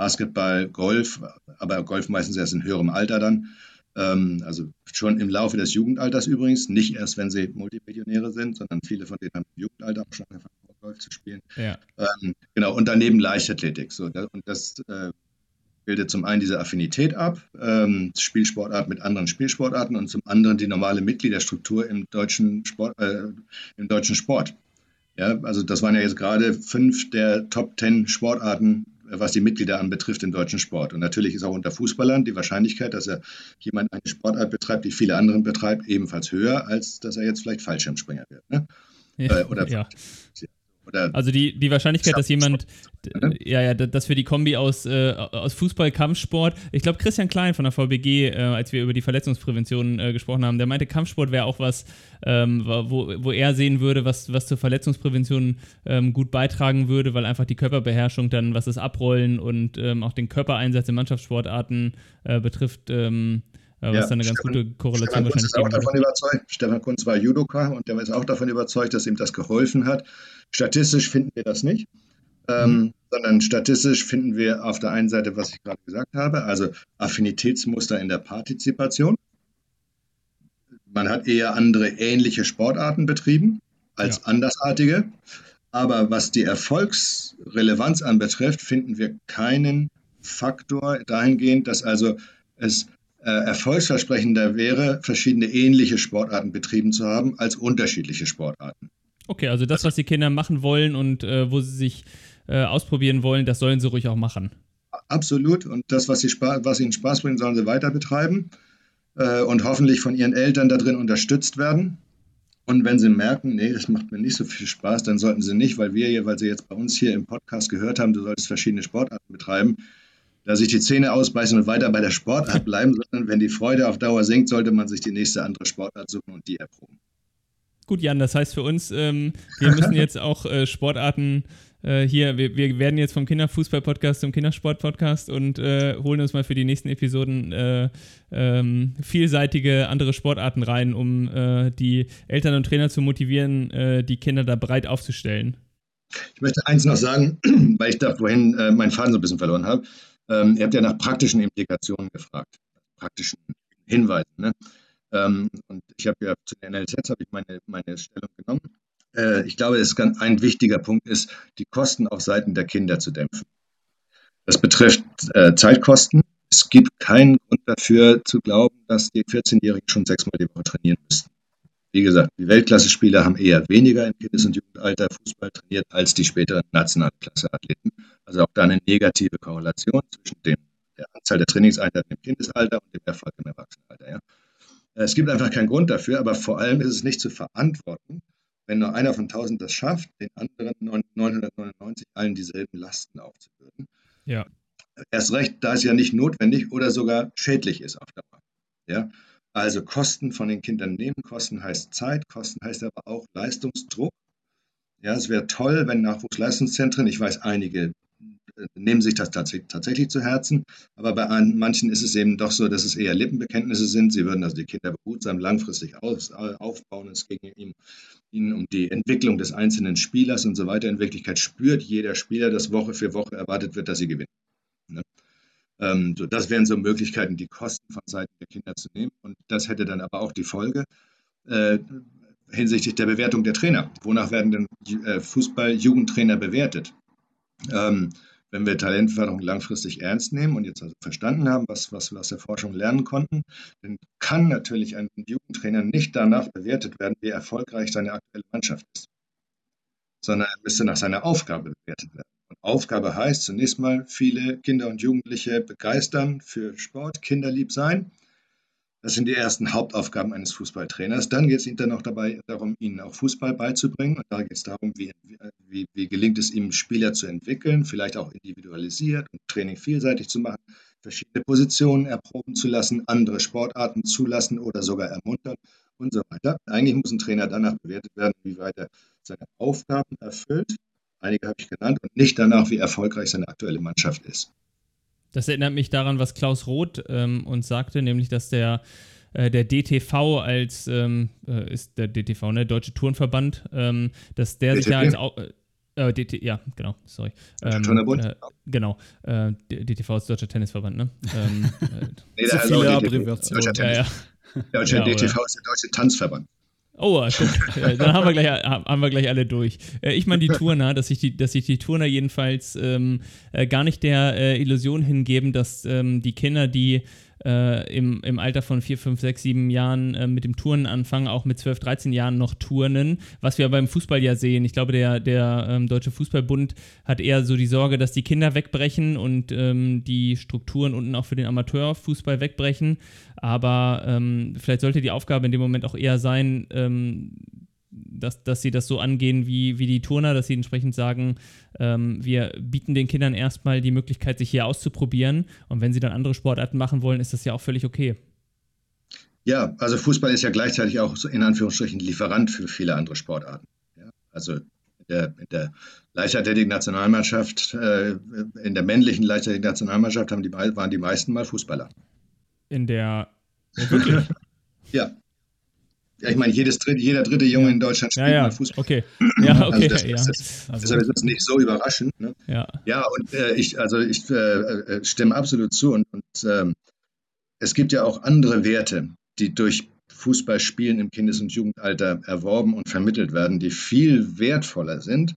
D: Basketball, Golf, aber Golf meistens erst in höherem Alter dann. Ähm, also schon im Laufe des Jugendalters übrigens, nicht erst, wenn sie Multimillionäre sind, sondern viele von denen haben im Jugendalter auch schon angefangen, Golf zu spielen.
C: Ja.
D: Ähm, genau, und daneben Leichtathletik. So, und das äh, bildet zum einen diese Affinität ab, ähm, Spielsportart mit anderen Spielsportarten und zum anderen die normale Mitgliederstruktur im deutschen Sport. Äh, im deutschen Sport. Ja, also das waren ja jetzt gerade fünf der Top Ten Sportarten was die Mitglieder anbetrifft im deutschen Sport. Und natürlich ist auch unter Fußballern die Wahrscheinlichkeit, dass er jemand eine Sportart betreibt, die viele andere betreibt, ebenfalls höher, als dass er jetzt vielleicht Fallschirmspringer wird. Ne?
C: Ja, äh, oder ja. Oder also die, die Wahrscheinlichkeit, dass jemand, ja, ja, dass wir die Kombi aus, äh, aus Fußball, Kampfsport, ich glaube Christian Klein von der VBG, äh, als wir über die Verletzungsprävention äh, gesprochen haben, der meinte, Kampfsport wäre auch was, ähm, wo, wo er sehen würde, was, was zur Verletzungsprävention ähm, gut beitragen würde, weil einfach die Körperbeherrschung dann, was das Abrollen und ähm, auch den Körpereinsatz in Mannschaftssportarten äh, betrifft, ähm, was ja, dann eine ganz Stefan, gute Korrelation
D: Stefan wahrscheinlich ist auch davon überzeugt. Stefan Kunz war Judoka und der ist auch davon überzeugt, dass ihm das geholfen hat. Statistisch finden wir das nicht, ähm, mhm. sondern statistisch finden wir auf der einen Seite, was ich gerade gesagt habe, also Affinitätsmuster in der Partizipation. Man hat eher andere ähnliche Sportarten betrieben als ja. andersartige. Aber was die Erfolgsrelevanz anbetrifft, finden wir keinen Faktor dahingehend, dass also es erfolgsversprechender wäre, verschiedene ähnliche Sportarten betrieben zu haben als unterschiedliche Sportarten.
C: Okay, also das, was die Kinder machen wollen und äh, wo sie sich äh, ausprobieren wollen, das sollen sie ruhig auch machen.
D: Absolut. Und das, was, sie was ihnen Spaß bringt, sollen sie weiter betreiben äh, und hoffentlich von ihren Eltern darin unterstützt werden. Und wenn sie merken, nee, das macht mir nicht so viel Spaß, dann sollten sie nicht, weil wir hier, weil sie jetzt bei uns hier im Podcast gehört haben, du solltest verschiedene Sportarten betreiben, da sich die Zähne ausbeißen und weiter bei der Sportart bleiben, sondern wenn die Freude auf Dauer sinkt, sollte man sich die nächste andere Sportart suchen und die erproben.
C: Gut, Jan, das heißt für uns, ähm, wir müssen jetzt auch äh, Sportarten äh, hier, wir, wir, werden jetzt vom Kinderfußball-Podcast zum Kindersport-Podcast und äh, holen uns mal für die nächsten Episoden äh, ähm, vielseitige andere Sportarten rein, um äh, die Eltern und Trainer zu motivieren, äh, die Kinder da breit aufzustellen.
D: Ich möchte eins noch sagen, [clears throat] weil ich da vorhin meinen Faden so ein bisschen verloren habe. Ähm, ihr habt ja nach praktischen Implikationen gefragt, praktischen Hinweisen. Ne? Ähm, und ich habe ja zu den NLZ habe ich meine, meine Stellung genommen. Äh, ich glaube, es ganz, ein wichtiger Punkt ist, die Kosten auf Seiten der Kinder zu dämpfen. Das betrifft äh, Zeitkosten. Es gibt keinen Grund dafür zu glauben, dass die 14-Jährigen schon sechsmal die Woche trainieren müssten. Wie gesagt, die Weltklasse-Spieler haben eher weniger im Kindes- und Jugendalter Fußball trainiert als die späteren Nationalklasse-Athleten. Also auch da eine negative Korrelation zwischen dem, der Anzahl der Trainingseinheiten im Kindesalter und dem Erfolg im Erwachsenenalter. Ja. Es gibt einfach keinen Grund dafür, aber vor allem ist es nicht zu verantworten, wenn nur einer von 1000 das schafft, den anderen 999 allen dieselben Lasten aufzubürden.
C: Ja.
D: Erst recht, da es ja nicht notwendig oder sogar schädlich ist auf Dauer. Ja. Also Kosten von den Kindern nehmen. Kosten heißt Zeit, Kosten heißt aber auch Leistungsdruck. Ja, es wäre toll, wenn Nachwuchsleistungszentren, ich weiß, einige äh, nehmen sich das tatsächlich zu Herzen, aber bei manchen ist es eben doch so, dass es eher Lippenbekenntnisse sind. Sie würden also die Kinder behutsam langfristig aufbauen. Es ginge ihnen um die Entwicklung des einzelnen Spielers und so weiter. In Wirklichkeit spürt jeder Spieler, dass Woche für Woche erwartet wird, dass sie gewinnen. Ähm, so, das wären so Möglichkeiten, die Kosten von Seiten der Kinder zu nehmen. Und das hätte dann aber auch die Folge äh, hinsichtlich der Bewertung der Trainer. Wonach werden denn äh, Fußball-Jugendtrainer bewertet? Ähm, wenn wir Talentförderung langfristig ernst nehmen und jetzt also verstanden haben, was, was wir aus der Forschung lernen konnten, dann kann natürlich ein Jugendtrainer nicht danach bewertet werden, wie erfolgreich seine aktuelle Mannschaft ist, sondern er müsste nach seiner Aufgabe bewertet werden. Aufgabe heißt zunächst mal, viele Kinder und Jugendliche begeistern für Sport, kinderlieb sein. Das sind die ersten Hauptaufgaben eines Fußballtrainers. Dann geht es dann noch dabei darum, ihnen auch Fußball beizubringen. Und da geht es darum, wie, wie, wie gelingt es ihm, Spieler zu entwickeln, vielleicht auch individualisiert und Training vielseitig zu machen, verschiedene Positionen erproben zu lassen, andere Sportarten zulassen oder sogar ermuntern und so weiter. Eigentlich muss ein Trainer danach bewertet werden, wie weit er seine Aufgaben erfüllt einige habe ich genannt, und nicht danach, wie erfolgreich seine aktuelle Mannschaft ist.
C: Das erinnert mich daran, was Klaus Roth ähm, uns sagte, nämlich, dass der, äh, der DTV als, ähm, äh, ist der DTV, ne, Deutsche Turnverband, ähm, dass der DTV? sich ja als, äh, DT, ja, genau, sorry. Ähm, Turnerbund? Äh, genau, äh, DTV ist Deutscher Tennisverband, ne? Ähm, [laughs]
D: äh, nee, so viele Abbreviationen. Ja, ja. Deutscher ja, DTV [laughs] ist der Deutsche Tanzverband.
C: Oh, guck, [laughs] dann haben wir, gleich, haben wir gleich alle durch. Äh, ich meine die Turner, dass sich die, dass sich die Turner jedenfalls ähm, äh, gar nicht der äh, Illusion hingeben, dass ähm, die Kinder, die äh, im, im Alter von 4, 5, 6, 7 Jahren äh, mit dem Turnen anfangen, auch mit 12, 13 Jahren noch turnen, was wir beim Fußball ja sehen. Ich glaube, der, der ähm, Deutsche Fußballbund hat eher so die Sorge, dass die Kinder wegbrechen und ähm, die Strukturen unten auch für den Amateurfußball wegbrechen. Aber ähm, vielleicht sollte die Aufgabe in dem Moment auch eher sein, ähm, dass, dass sie das so angehen wie, wie die Turner, dass sie entsprechend sagen, ähm, wir bieten den Kindern erstmal die Möglichkeit, sich hier auszuprobieren. Und wenn sie dann andere Sportarten machen wollen, ist das ja auch völlig okay.
D: Ja, also Fußball ist ja gleichzeitig auch in Anführungsstrichen Lieferant für viele andere Sportarten. Ja, also in der, in der Leichtathletik-Nationalmannschaft, äh, in der männlichen Leichtathletik-Nationalmannschaft die, waren die meisten mal Fußballer.
C: In der wirklich? [laughs]
D: ja, ja, ich meine, jedes, jeder dritte Junge in Deutschland spielt
C: ja, ja.
D: mal Fußball.
C: Okay. [clears throat] Ja, okay.
D: Also das, ja. Das, also, deshalb ist das nicht so überraschend. Ne?
C: Ja.
D: ja, und äh, ich, also ich äh, äh, stimme absolut zu. Und, und ähm, es gibt ja auch andere Werte, die durch Fußballspielen im Kindes- und Jugendalter erworben und vermittelt werden, die viel wertvoller sind,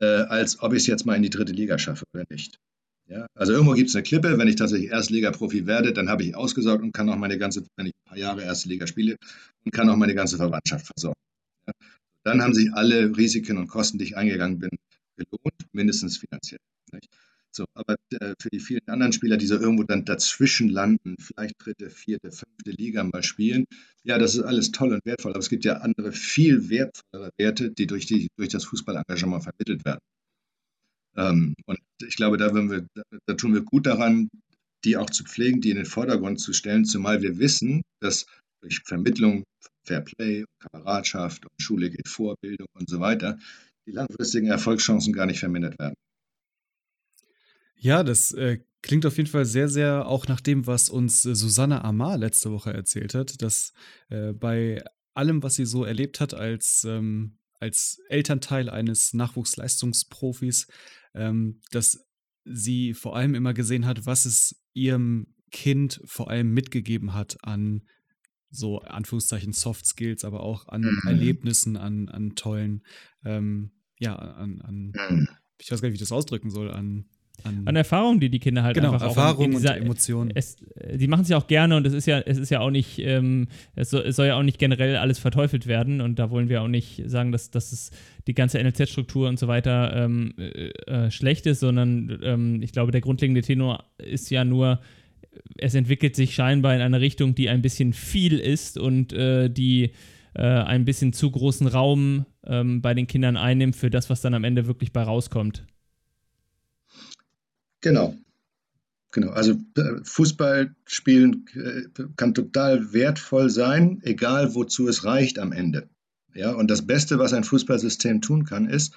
D: äh, als ob ich es jetzt mal in die dritte Liga schaffe oder nicht. Ja, also irgendwo gibt es eine Klippe, wenn ich tatsächlich Erstliga-Profi werde, dann habe ich ausgesorgt und kann auch meine ganze, wenn ich ein paar Jahre Erste Liga spiele, und kann auch meine ganze Verwandtschaft versorgen. Ja, dann haben sich alle Risiken und Kosten, die ich eingegangen bin, gelohnt, mindestens finanziell. Nicht? So, aber äh, für die vielen anderen Spieler, die so irgendwo dann dazwischen landen, vielleicht dritte, vierte, fünfte Liga mal spielen, ja, das ist alles toll und wertvoll, aber es gibt ja andere, viel wertvollere Werte, die durch, die, durch das Fußballengagement vermittelt werden. Ähm, und ich glaube, da, wir, da tun wir gut daran, die auch zu pflegen, die in den Vordergrund zu stellen, zumal wir wissen, dass durch Vermittlung, Fair Play, Kameradschaft und Schule geht Vorbildung und so weiter, die langfristigen Erfolgschancen gar nicht vermindert werden.
A: Ja, das äh, klingt auf jeden Fall sehr, sehr auch nach dem, was uns äh, Susanne Amar letzte Woche erzählt hat, dass äh, bei allem, was sie so erlebt hat als, ähm, als Elternteil eines Nachwuchsleistungsprofis, ähm, dass sie vor allem immer gesehen hat, was es ihrem Kind vor allem mitgegeben hat an so Anführungszeichen Soft Skills, aber auch an mhm. Erlebnissen, an, an tollen, ähm, ja, an, an mhm. ich weiß gar nicht, wie ich das ausdrücken soll, an
C: an, an Erfahrungen, die die Kinder halt
A: genau,
C: einfach
A: Erfahrungen und Emotionen.
C: Es, die machen es ja auch gerne und es ist ja, es ist ja auch nicht, ähm, es, soll, es, soll, ja auch nicht generell alles verteufelt werden und da wollen wir auch nicht sagen, dass, dass es die ganze NLZ-Struktur und so weiter ähm, äh, äh, schlecht ist, sondern ähm, ich glaube, der grundlegende Tenor ist ja nur, es entwickelt sich scheinbar in eine Richtung, die ein bisschen viel ist und äh, die äh, ein bisschen zu großen Raum ähm, bei den Kindern einnimmt für das, was dann am Ende wirklich bei rauskommt.
D: Genau. Genau, also äh, Fußball spielen äh, kann total wertvoll sein, egal wozu es reicht am Ende. Ja, und das Beste, was ein Fußballsystem tun kann, ist,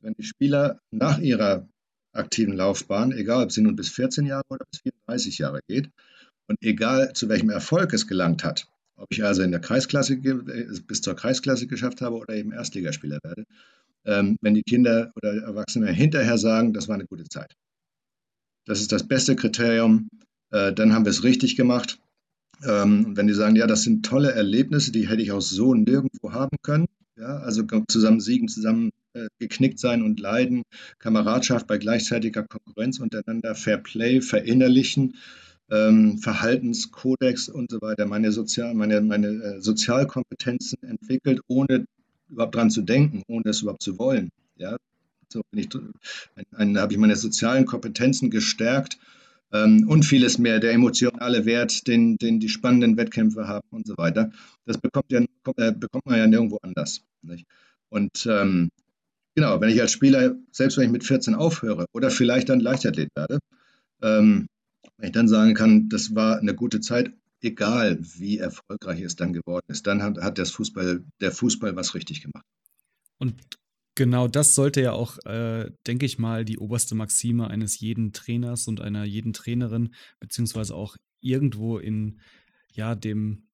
D: wenn die Spieler nach ihrer aktiven Laufbahn, egal ob sie nun bis 14 Jahre oder bis 34 Jahre geht, und egal zu welchem Erfolg es gelangt hat, ob ich also in der Kreisklasse äh, bis zur Kreisklasse geschafft habe oder eben Erstligaspieler werde, ähm, wenn die Kinder oder Erwachsene hinterher sagen, das war eine gute Zeit. Das ist das beste Kriterium. Äh, dann haben wir es richtig gemacht. Ähm, wenn die sagen, ja, das sind tolle Erlebnisse, die hätte ich auch so nirgendwo haben können. Ja, also zusammen siegen, zusammen äh, geknickt sein und leiden, Kameradschaft bei gleichzeitiger Konkurrenz untereinander, Fair Play, verinnerlichen, ähm, Verhaltenskodex und so weiter, meine, Sozial, meine, meine äh, Sozialkompetenzen entwickelt, ohne überhaupt dran zu denken, ohne es überhaupt zu wollen. Ja, so ich, habe ich meine sozialen Kompetenzen gestärkt ähm, und vieles mehr, der emotionale Wert, den, den die spannenden Wettkämpfe haben und so weiter. Das bekommt, ja, äh, bekommt man ja nirgendwo anders. Nicht? Und ähm, genau, wenn ich als Spieler, selbst wenn ich mit 14 aufhöre oder vielleicht dann Leichtathlet werde, ähm, wenn ich dann sagen kann, das war eine gute Zeit, egal wie erfolgreich es dann geworden ist, dann hat, hat das Fußball, der Fußball was richtig gemacht.
A: Und Genau, das sollte ja auch, äh, denke ich mal, die oberste Maxime eines jeden Trainers und einer jeden Trainerin, beziehungsweise auch irgendwo in ja, dem,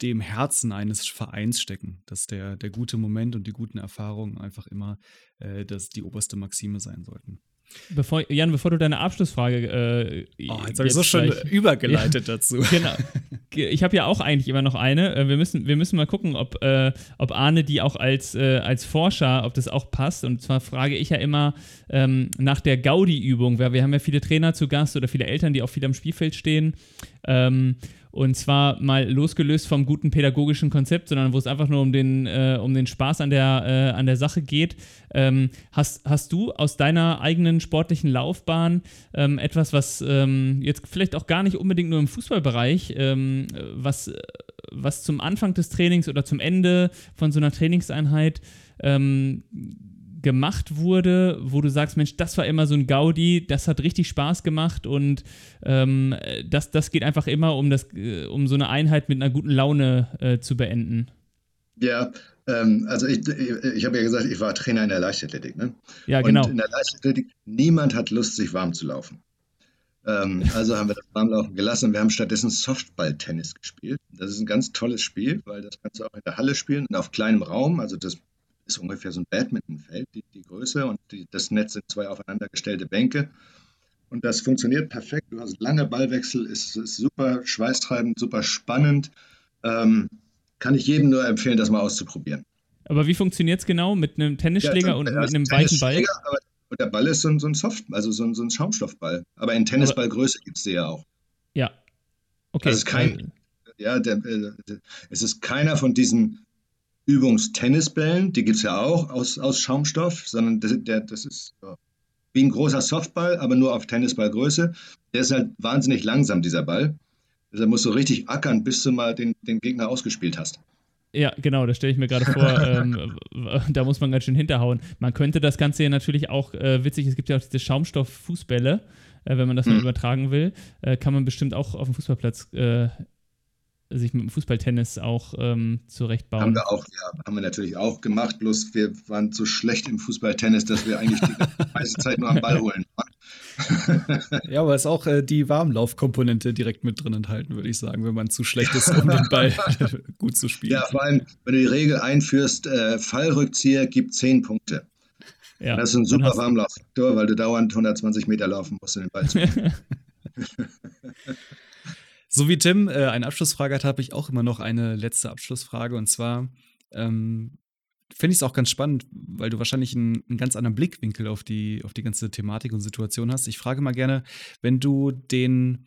A: dem Herzen eines Vereins stecken, dass der, der gute Moment und die guten Erfahrungen einfach immer äh, das die oberste Maxime sein sollten.
C: Bevor, Jan, bevor du deine Abschlussfrage. Äh,
A: oh, jetzt habe ich so gleich, übergeleitet ja, dazu.
C: Genau. [laughs] Ich habe ja auch eigentlich immer noch eine. Äh, wir müssen, wir müssen mal gucken, ob, äh, ob Arne die auch als, äh, als Forscher, ob das auch passt. Und zwar frage ich ja immer ähm, nach der Gaudi-Übung, weil wir haben ja viele Trainer zu Gast oder viele Eltern, die auch viel am Spielfeld stehen. Ähm, und zwar mal losgelöst vom guten pädagogischen Konzept, sondern wo es einfach nur um den, äh, um den Spaß an der, äh, an der Sache geht. Ähm, hast, hast du aus deiner eigenen sportlichen Laufbahn ähm, etwas, was ähm, jetzt vielleicht auch gar nicht unbedingt nur im Fußballbereich, ähm, was, was zum Anfang des Trainings oder zum Ende von so einer Trainingseinheit ähm, gemacht wurde, wo du sagst, Mensch, das war immer so ein Gaudi, das hat richtig Spaß gemacht und ähm, das, das geht einfach immer, um, das, äh, um so eine Einheit mit einer guten Laune äh, zu beenden?
D: Ja, ähm, also ich, ich, ich habe ja gesagt, ich war Trainer in der Leichtathletik. Ne?
C: Ja, genau.
D: Und in der Leichtathletik, niemand hat Lust, sich warm zu laufen. Ähm, also haben wir das Warmlaufen gelassen und wir haben stattdessen Softball-Tennis gespielt. Das ist ein ganz tolles Spiel, weil das kannst du auch in der Halle spielen und auf kleinem Raum. Also das ist ungefähr so ein Badmintonfeld, die, die Größe und die, das Netz sind zwei aufeinandergestellte Bänke. Und das funktioniert perfekt. Du hast lange Ballwechsel, ist, ist super schweißtreibend, super spannend. Ähm, kann ich jedem nur empfehlen, das mal auszuprobieren.
C: Aber wie funktioniert es genau mit einem Tennisschläger ja, und mit einem weichen Ball?
D: Und der Ball ist so ein, so ein Soft, also so ein, so ein Schaumstoffball. Aber in Tennisballgröße gibt es die ja auch.
C: Ja. Okay.
D: Also es ist kein, ja, der, der, der, es ist keiner von diesen Übungstennisbällen, die gibt es ja auch aus, aus Schaumstoff, sondern das, der, das ist wie ein großer Softball, aber nur auf Tennisballgröße. Der ist halt wahnsinnig langsam, dieser Ball. Deshalb musst du richtig ackern, bis du mal den, den Gegner ausgespielt hast.
C: Ja, genau, das stelle ich mir gerade vor. [laughs] ähm, da muss man ganz schön hinterhauen. Man könnte das Ganze ja natürlich auch, äh, witzig, es gibt ja auch diese Schaumstoff-Fußbälle, äh, wenn man das mal hm. übertragen will, äh, kann man bestimmt auch auf dem Fußballplatz äh, sich mit dem Fußballtennis auch ähm, zurechtbauen.
D: Haben wir auch, ja, haben wir natürlich auch gemacht, bloß wir waren so schlecht im Fußballtennis, dass wir eigentlich die meiste [laughs] Zeit nur am Ball holen
A: ja, aber ist auch äh, die Warmlaufkomponente direkt mit drin enthalten, würde ich sagen, wenn man zu schlecht ist, um den Ball [laughs] gut zu spielen.
D: Ja, vor allem, wenn du die Regel einführst, äh, Fallrückzieher gibt 10 Punkte. Ja, das ist ein super Warmlauffaktor, weil du dauernd 120 Meter laufen musst, um den Ball zu [laughs] spielen.
A: So wie Tim äh, eine Abschlussfrage hat, habe ich auch immer noch eine letzte Abschlussfrage. Und zwar ähm, finde ich es auch ganz spannend, weil du wahrscheinlich einen, einen, ganz anderen Blickwinkel auf die, auf die ganze Thematik und Situation hast. Ich frage mal gerne, wenn du den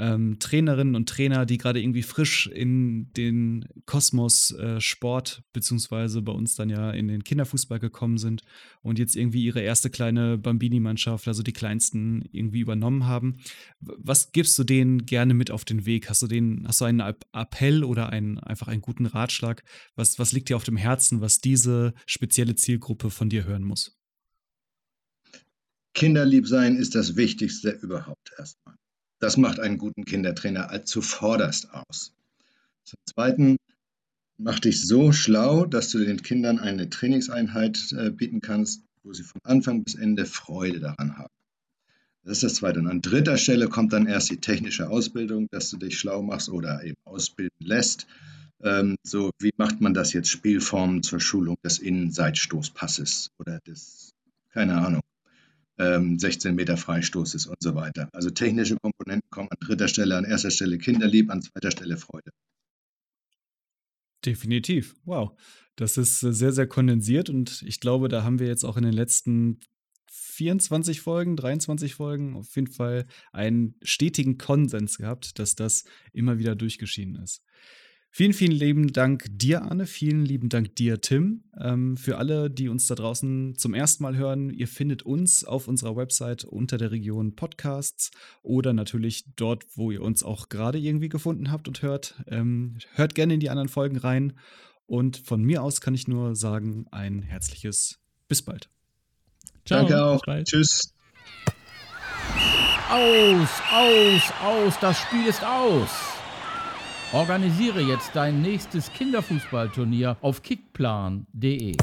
A: ähm, Trainerinnen und Trainer, die gerade irgendwie frisch in den Kosmos äh, Sport, beziehungsweise bei uns dann ja in den Kinderfußball gekommen sind und jetzt irgendwie ihre erste kleine Bambini-Mannschaft, also die kleinsten, irgendwie übernommen haben. Was gibst du denen gerne mit auf den Weg? Hast du den, hast du einen Appell oder einen, einfach einen guten Ratschlag? Was, was liegt dir auf dem Herzen, was diese spezielle Zielgruppe von dir hören muss?
D: Kinderlieb sein ist das Wichtigste überhaupt erstmal. Das macht einen guten Kindertrainer zuvorderst aus. Zum Zweiten, mach dich so schlau, dass du den Kindern eine Trainingseinheit äh, bieten kannst, wo sie von Anfang bis Ende Freude daran haben. Das ist das Zweite. Und an dritter Stelle kommt dann erst die technische Ausbildung, dass du dich schlau machst oder eben ausbilden lässt. Ähm, so, wie macht man das jetzt? Spielformen zur Schulung des Innenseitstoßpasses oder des, keine Ahnung, 16 ähm, Meter Freistoß ist und so weiter. Also technische Komponenten kommen an dritter Stelle, an erster Stelle Kinderlieb, an zweiter Stelle Freude.
A: Definitiv. Wow. Das ist äh, sehr, sehr kondensiert und ich glaube, da haben wir jetzt auch in den letzten 24 Folgen, 23 Folgen auf jeden Fall einen stetigen Konsens gehabt, dass das immer wieder durchgeschieden ist. Vielen, vielen lieben Dank dir, Anne. Vielen lieben Dank dir, Tim. Ähm, für alle, die uns da draußen zum ersten Mal hören, ihr findet uns auf unserer Website unter der Region Podcasts oder natürlich dort, wo ihr uns auch gerade irgendwie gefunden habt und hört. Ähm, hört gerne in die anderen Folgen rein. Und von mir aus kann ich nur sagen, ein herzliches bis bald.
D: Ciao. Danke auch. Tschüss.
B: Aus, aus, aus, das Spiel ist aus. Organisiere jetzt dein nächstes Kinderfußballturnier auf kickplan.de.